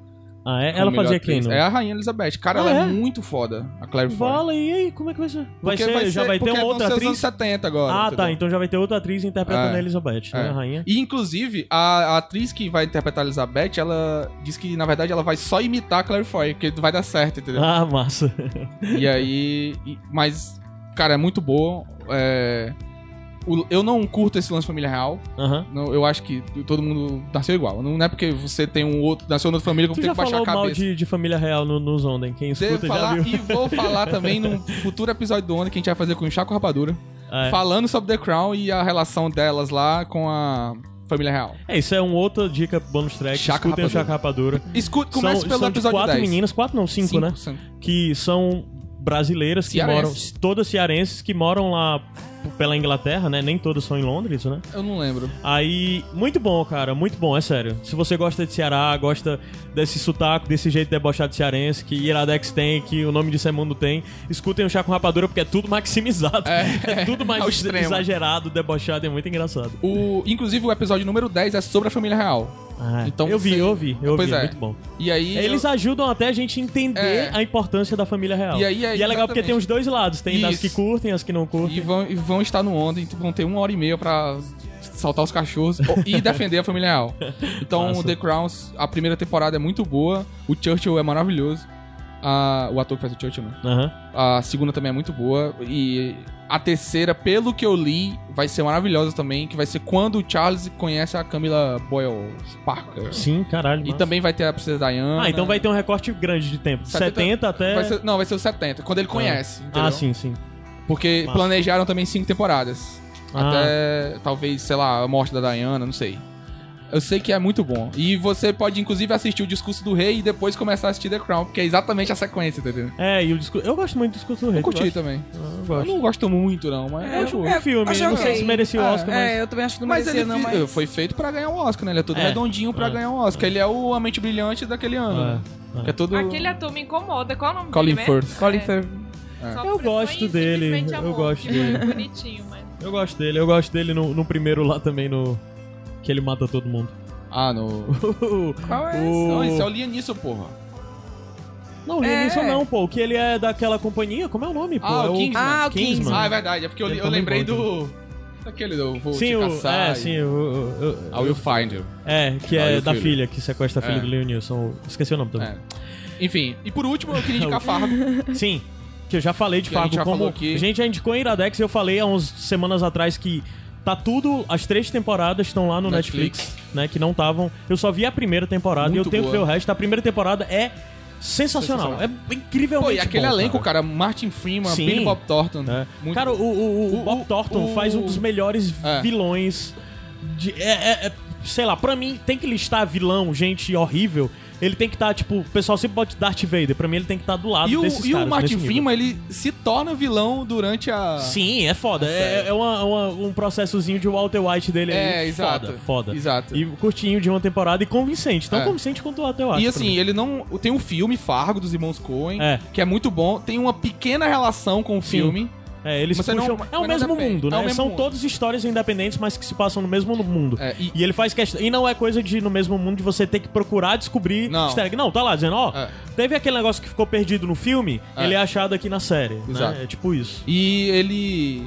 Ah, é? Ela fazia quem? É a Rainha Elizabeth. Cara, Ah, ela é? é? muito foda, a Claire Foy. Fala, e aí, como é que vai ser? Vai Porque ser, já vai ter uma outra ser atriz? anos 70 agora. Ah, entendeu? tá, então já vai ter outra atriz interpretando É. a Elizabeth, né, É. a rainha? E inclusive, a, a atriz que vai interpretar a Elizabeth, ela diz que na verdade ela vai só imitar a Claire Foy, porque vai dar certo, entendeu? Ah, massa. E aí. e- mas, cara, é muito boa. É, o- eu não curto esse lance família real. Aham. Não, eu acho que todo mundo nasceu igual. Não é porque você tem um outro. Nasceu outra família que tem já que baixar a mal cabeça. de, de família real no, no Zonden, quem Devo escuta já falar viu. e vou falar também num futuro episódio do Onda que a gente vai fazer com o Chaco Rapadura. Ah, é. Falando sobre The Crown e a relação delas lá com a família real. É, isso é uma outra dica bonus track. Chaca Escutem o Rapadura. Chaca Rapadura. Escute, comece são, pelo são de episódio quatro 10. meninas, quatro não, cinco, né? são- Que são brasileiras que Cearenses. moram, todas cearenses que moram lá pela Inglaterra, né? Nem todas são em Londres, né? Eu não lembro. Aí, muito bom, cara, muito bom, é sério. Se você gosta de Ceará, gosta desse sotaque, desse jeito debochado cearense, que Iradex tem, que o nome de Semundo tem, escutem o Chá com Rapadura, porque é tudo maximizado. É, tudo mais exagerado, debochado, é muito engraçado. O, inclusive, o episódio número 10 é sobre a família real. Ah, Então eu vi, você- eu ouvi, eu Pois ouvi, é. muito bom. E aí. Eles ajudam até a gente entender É. a importância da família real. E aí é legal porque tem os dois lados, tem Isso. que curtem, as que não curtem. E vão, e vão estar no onda, então vão ter uma hora e meia pra saltar os cachorros e defender a família real. Então, Massa. The Crown, a primeira temporada é muito boa, o Churchill é maravilhoso, a- o ator que faz o Churchill, né? Aham. A segunda também é muito boa, e a terceira, pelo que eu li, vai ser maravilhosa também, que vai ser quando o Charles conhece a Camila Boyle Parker. Sim, caralho. E massa. também vai ter a Princesa Diana. Ah, então vai ter um recorte grande de tempo. 70, 70 até. Vai ser- não, vai ser os 70, quando ele conhece. entendeu? Ah, sim, sim. Porque Massa. planejaram também cinco temporadas. Ah. Até, talvez, sei lá, a morte da Diana, não sei. Eu sei que é muito bom. E você pode, inclusive, assistir o Discurso do Rei e depois começar a assistir The Crown, porque é exatamente a sequência, entendeu? É, e o discurso. Eu gosto muito do discurso do rei. Eu curti também. Ah, Eu Eu gosto. não gosto muito, não, mas... É, eu- o filme, achei não sei ok. se merecia o Ah, Oscar, mas. É, eu também acho que não Mas merecia, ele não, mas... foi feito pra ganhar o Oscar, né? Ele é todo É. redondinho pra É. ganhar o Oscar. Ele é o A Mente Brilhante daquele ano. É? Que é todo... Aquele ator me incomoda. Qual é o nome Colin dele? Firth. Colin É. Firth. Só Eu gosto dele, eu gosto dele. Bonitinho, mas... Eu gosto dele, eu gosto dele no, no primeiro lá também, no. Que ele mata todo mundo. Ah, no... Qual é esse? O- Não, isso é o Lianisson, porra. Não, o Liam É. Não, pô. Que ele é daquela companhia. Como é o nome, pô? Ah, é o Kingsman. Ah, o Kingsman. Ah, é verdade. É porque eu, Ele eu também lembrei do... Daquele do Vou Sim, Te o. Caçar. É, e- sim, o. o- o- I Will Find You. É, que Ah, é o da filho. filha, que sequestra a filha É. do Liam Neeson. Esqueci o nome também. É. Enfim, e por último eu queria indicar Fargo. Sim. Que eu já falei de Que a gente Fargo já como. falou aqui. A gente já indicou em Iradex e eu falei há uns semanas atrás que tá tudo. As três temporadas estão lá no Netflix. Netflix, né? Que não estavam. Eu só vi a primeira temporada e Muito eu tenho que boa. ver o resto. A primeira temporada é sensacional. É incrivelmente Pô, e aquele bom, elenco, cara. Martin Freeman, Sim. Billy Bob Thornton. É. Muito Cara, o, o- o- o Bob Thornton faz um dos melhores É. vilões. De, é, é- é- sei lá, pra mim, tem que listar vilão, gente horrível. Ele tem que estar, tipo, o pessoal sempre bota Darth Vader. Pra mim, ele tem que estar do lado E o, desses e caras. o Martin. Freeman, ele se torna vilão durante a. Sim, é foda. Ah, É, sério. é uma- uma- um processozinho de Walter White dele É, aí. exato. Foda, foda. Exato. E curtinho de uma temporada e convincente. Tão É. convincente quanto o Walter White. E assim, ele não. Tem um filme, Fargo, dos irmãos Coen, É. que é muito bom. Tem uma pequena relação com o Sim. filme. É, eles puxam. não- é o mesmo mundo, É né? o mesmo São mundo. todas histórias independentes, mas que se passam no mesmo mundo. É, e... e- ele faz questão. E não é coisa de no mesmo mundo de você ter que procurar descobrir Não. easter egg. Não, tá lá dizendo, ó, É. Teve aquele negócio que ficou perdido no filme, É. ele é achado aqui na série. né? Exato. É tipo isso. E ele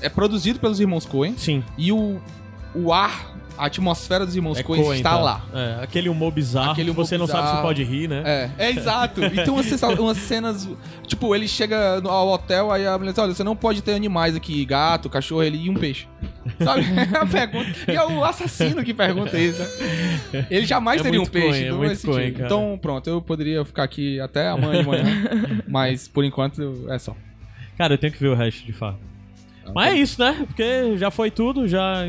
é produzido pelos irmãos Coen. Sim. E o, o ar, a atmosfera dos irmãos É Coen está tá? lá. É, aquele humor bizarro Aquele que humor você não sabe se bizarro. pode rir, né? É, é exato. E tem umas, umas cenas. Tipo, ele chega ao hotel, aí a mulher diz: Olha, você não pode ter animais aqui, gato, cachorro ele, e um peixe. Sabe? É a pergunta. E é o assassino que pergunta isso. né? Ele jamais É teria um peixe. Coen, é muito. Coen. Então, pronto, eu poderia ficar aqui até amanhã de manhã. mas por enquanto é só. Cara, eu tenho que ver o resto de fato. Tá Mas é isso, né? Porque já foi tudo, já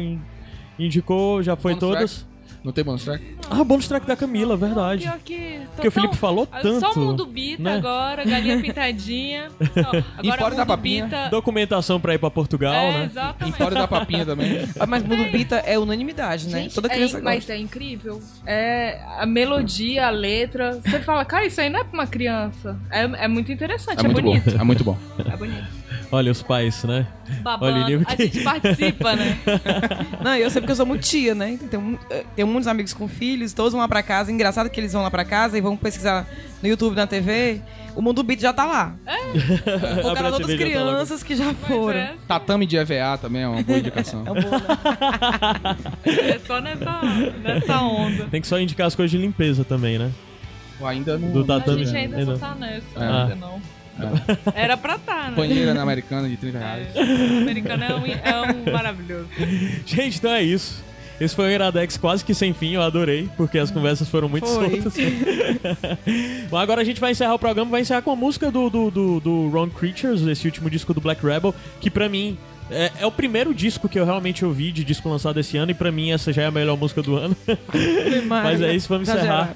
indicou, já foi Bônus todas. Não tem bonus track? Ah, bônus track da Camila, verdade. Pior que. tô Porque o Felipe tão- falou Só tanto. o mundo bita né? agora, galinha pintadinha. Não, agora fora o da papinha. bita. Documentação pra ir pra Portugal, é, né? exatamente. Empório da papinha também. Ah, Mas Mundo Bita é unanimidade, né? Gente, Toda é criança in- gosta. mas é incrível. É a melodia, a letra. Você fala, cara, isso aí não é pra uma criança. É, é muito interessante, É é, muito bonito. bom. É muito bom. É bonito. Olha os pais, né? Babando. Olha, a gente participa, né? Não, eu sei porque eu sou muito tia, né? Tem, um- eh, tenho muitos amigos com filhos, todos vão lá pra casa. Engraçado que eles vão lá pra casa e vão pesquisar no YouTube, na TV. O Mundo Beat já tá lá. O Abre canal a todas TV, as já tá lá. crianças que já foram. É, Tatame de EVA também é uma boa indicação. É bom, né? é só nessa, nessa onda. Tem que só indicar as coisas de limpeza também, né? Eu ainda não. Do A tatame. gente ainda Ainda. não tá nessa, É. ainda não. Era pra tá, né? Banheira na americana de 30 reais. É, o americano é um, é um maravilhoso. Gente, então é isso. Esse foi o Iradex quase que sem fim, eu adorei, porque as conversas foram muito Foi. soltas. Mas agora a gente vai encerrar o programa, vai encerrar com a música do, do, do, do Wrong Creatures, esse último disco do Black Rebel, que pra mim é, é o primeiro disco que eu realmente ouvi de disco lançado esse ano, e pra mim essa já é a melhor música do ano. Mas é isso, vamos encerrar.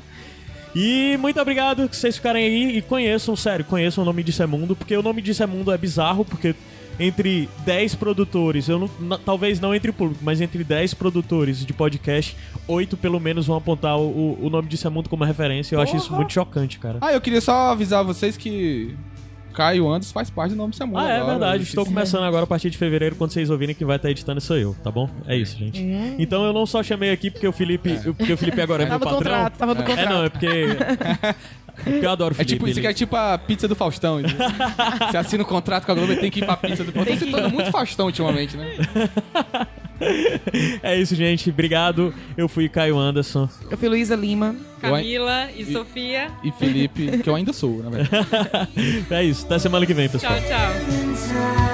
E muito obrigado que vocês ficarem aí e conheçam, sério, conheçam o nome disso é Mundo, porque o nome disso é Mundo é bizarro, porque entre 10 produtores, eu não, talvez não entre o público, mas entre 10 produtores de podcast, 8 pelo menos vão apontar o, o nome disso é Mundo como referência. Eu acho isso Porra. muito chocante, cara. Ah, eu queria só avisar vocês que Caio Andes faz parte do nome Samu. Ah, é agora. verdade. Eu Estou começando agora a partir de fevereiro. Quando vocês ouvirem, quem vai estar editando sou eu, tá bom? É isso, gente. Então eu não só chamei aqui porque o Felipe, porque o Felipe agora é meu patrão. contrato, tava no É, contrato. não, é porque. eu adoro o É Felipe. tipo, isso ele- aqui é tipo a pizza do Faustão. entendeu? Você assina o contrato com a Globo e tem que ir pra pizza do Faustão. Tô citando muito Faustão ultimamente, né? é isso, gente. Obrigado. Eu fui Caio Anderson. Eu fui Luísa Lima. Camila e, e, Sofia. E Felipe, que eu ainda sou, na verdade. é isso. Até semana que vem, pessoal. Tchau, tchau.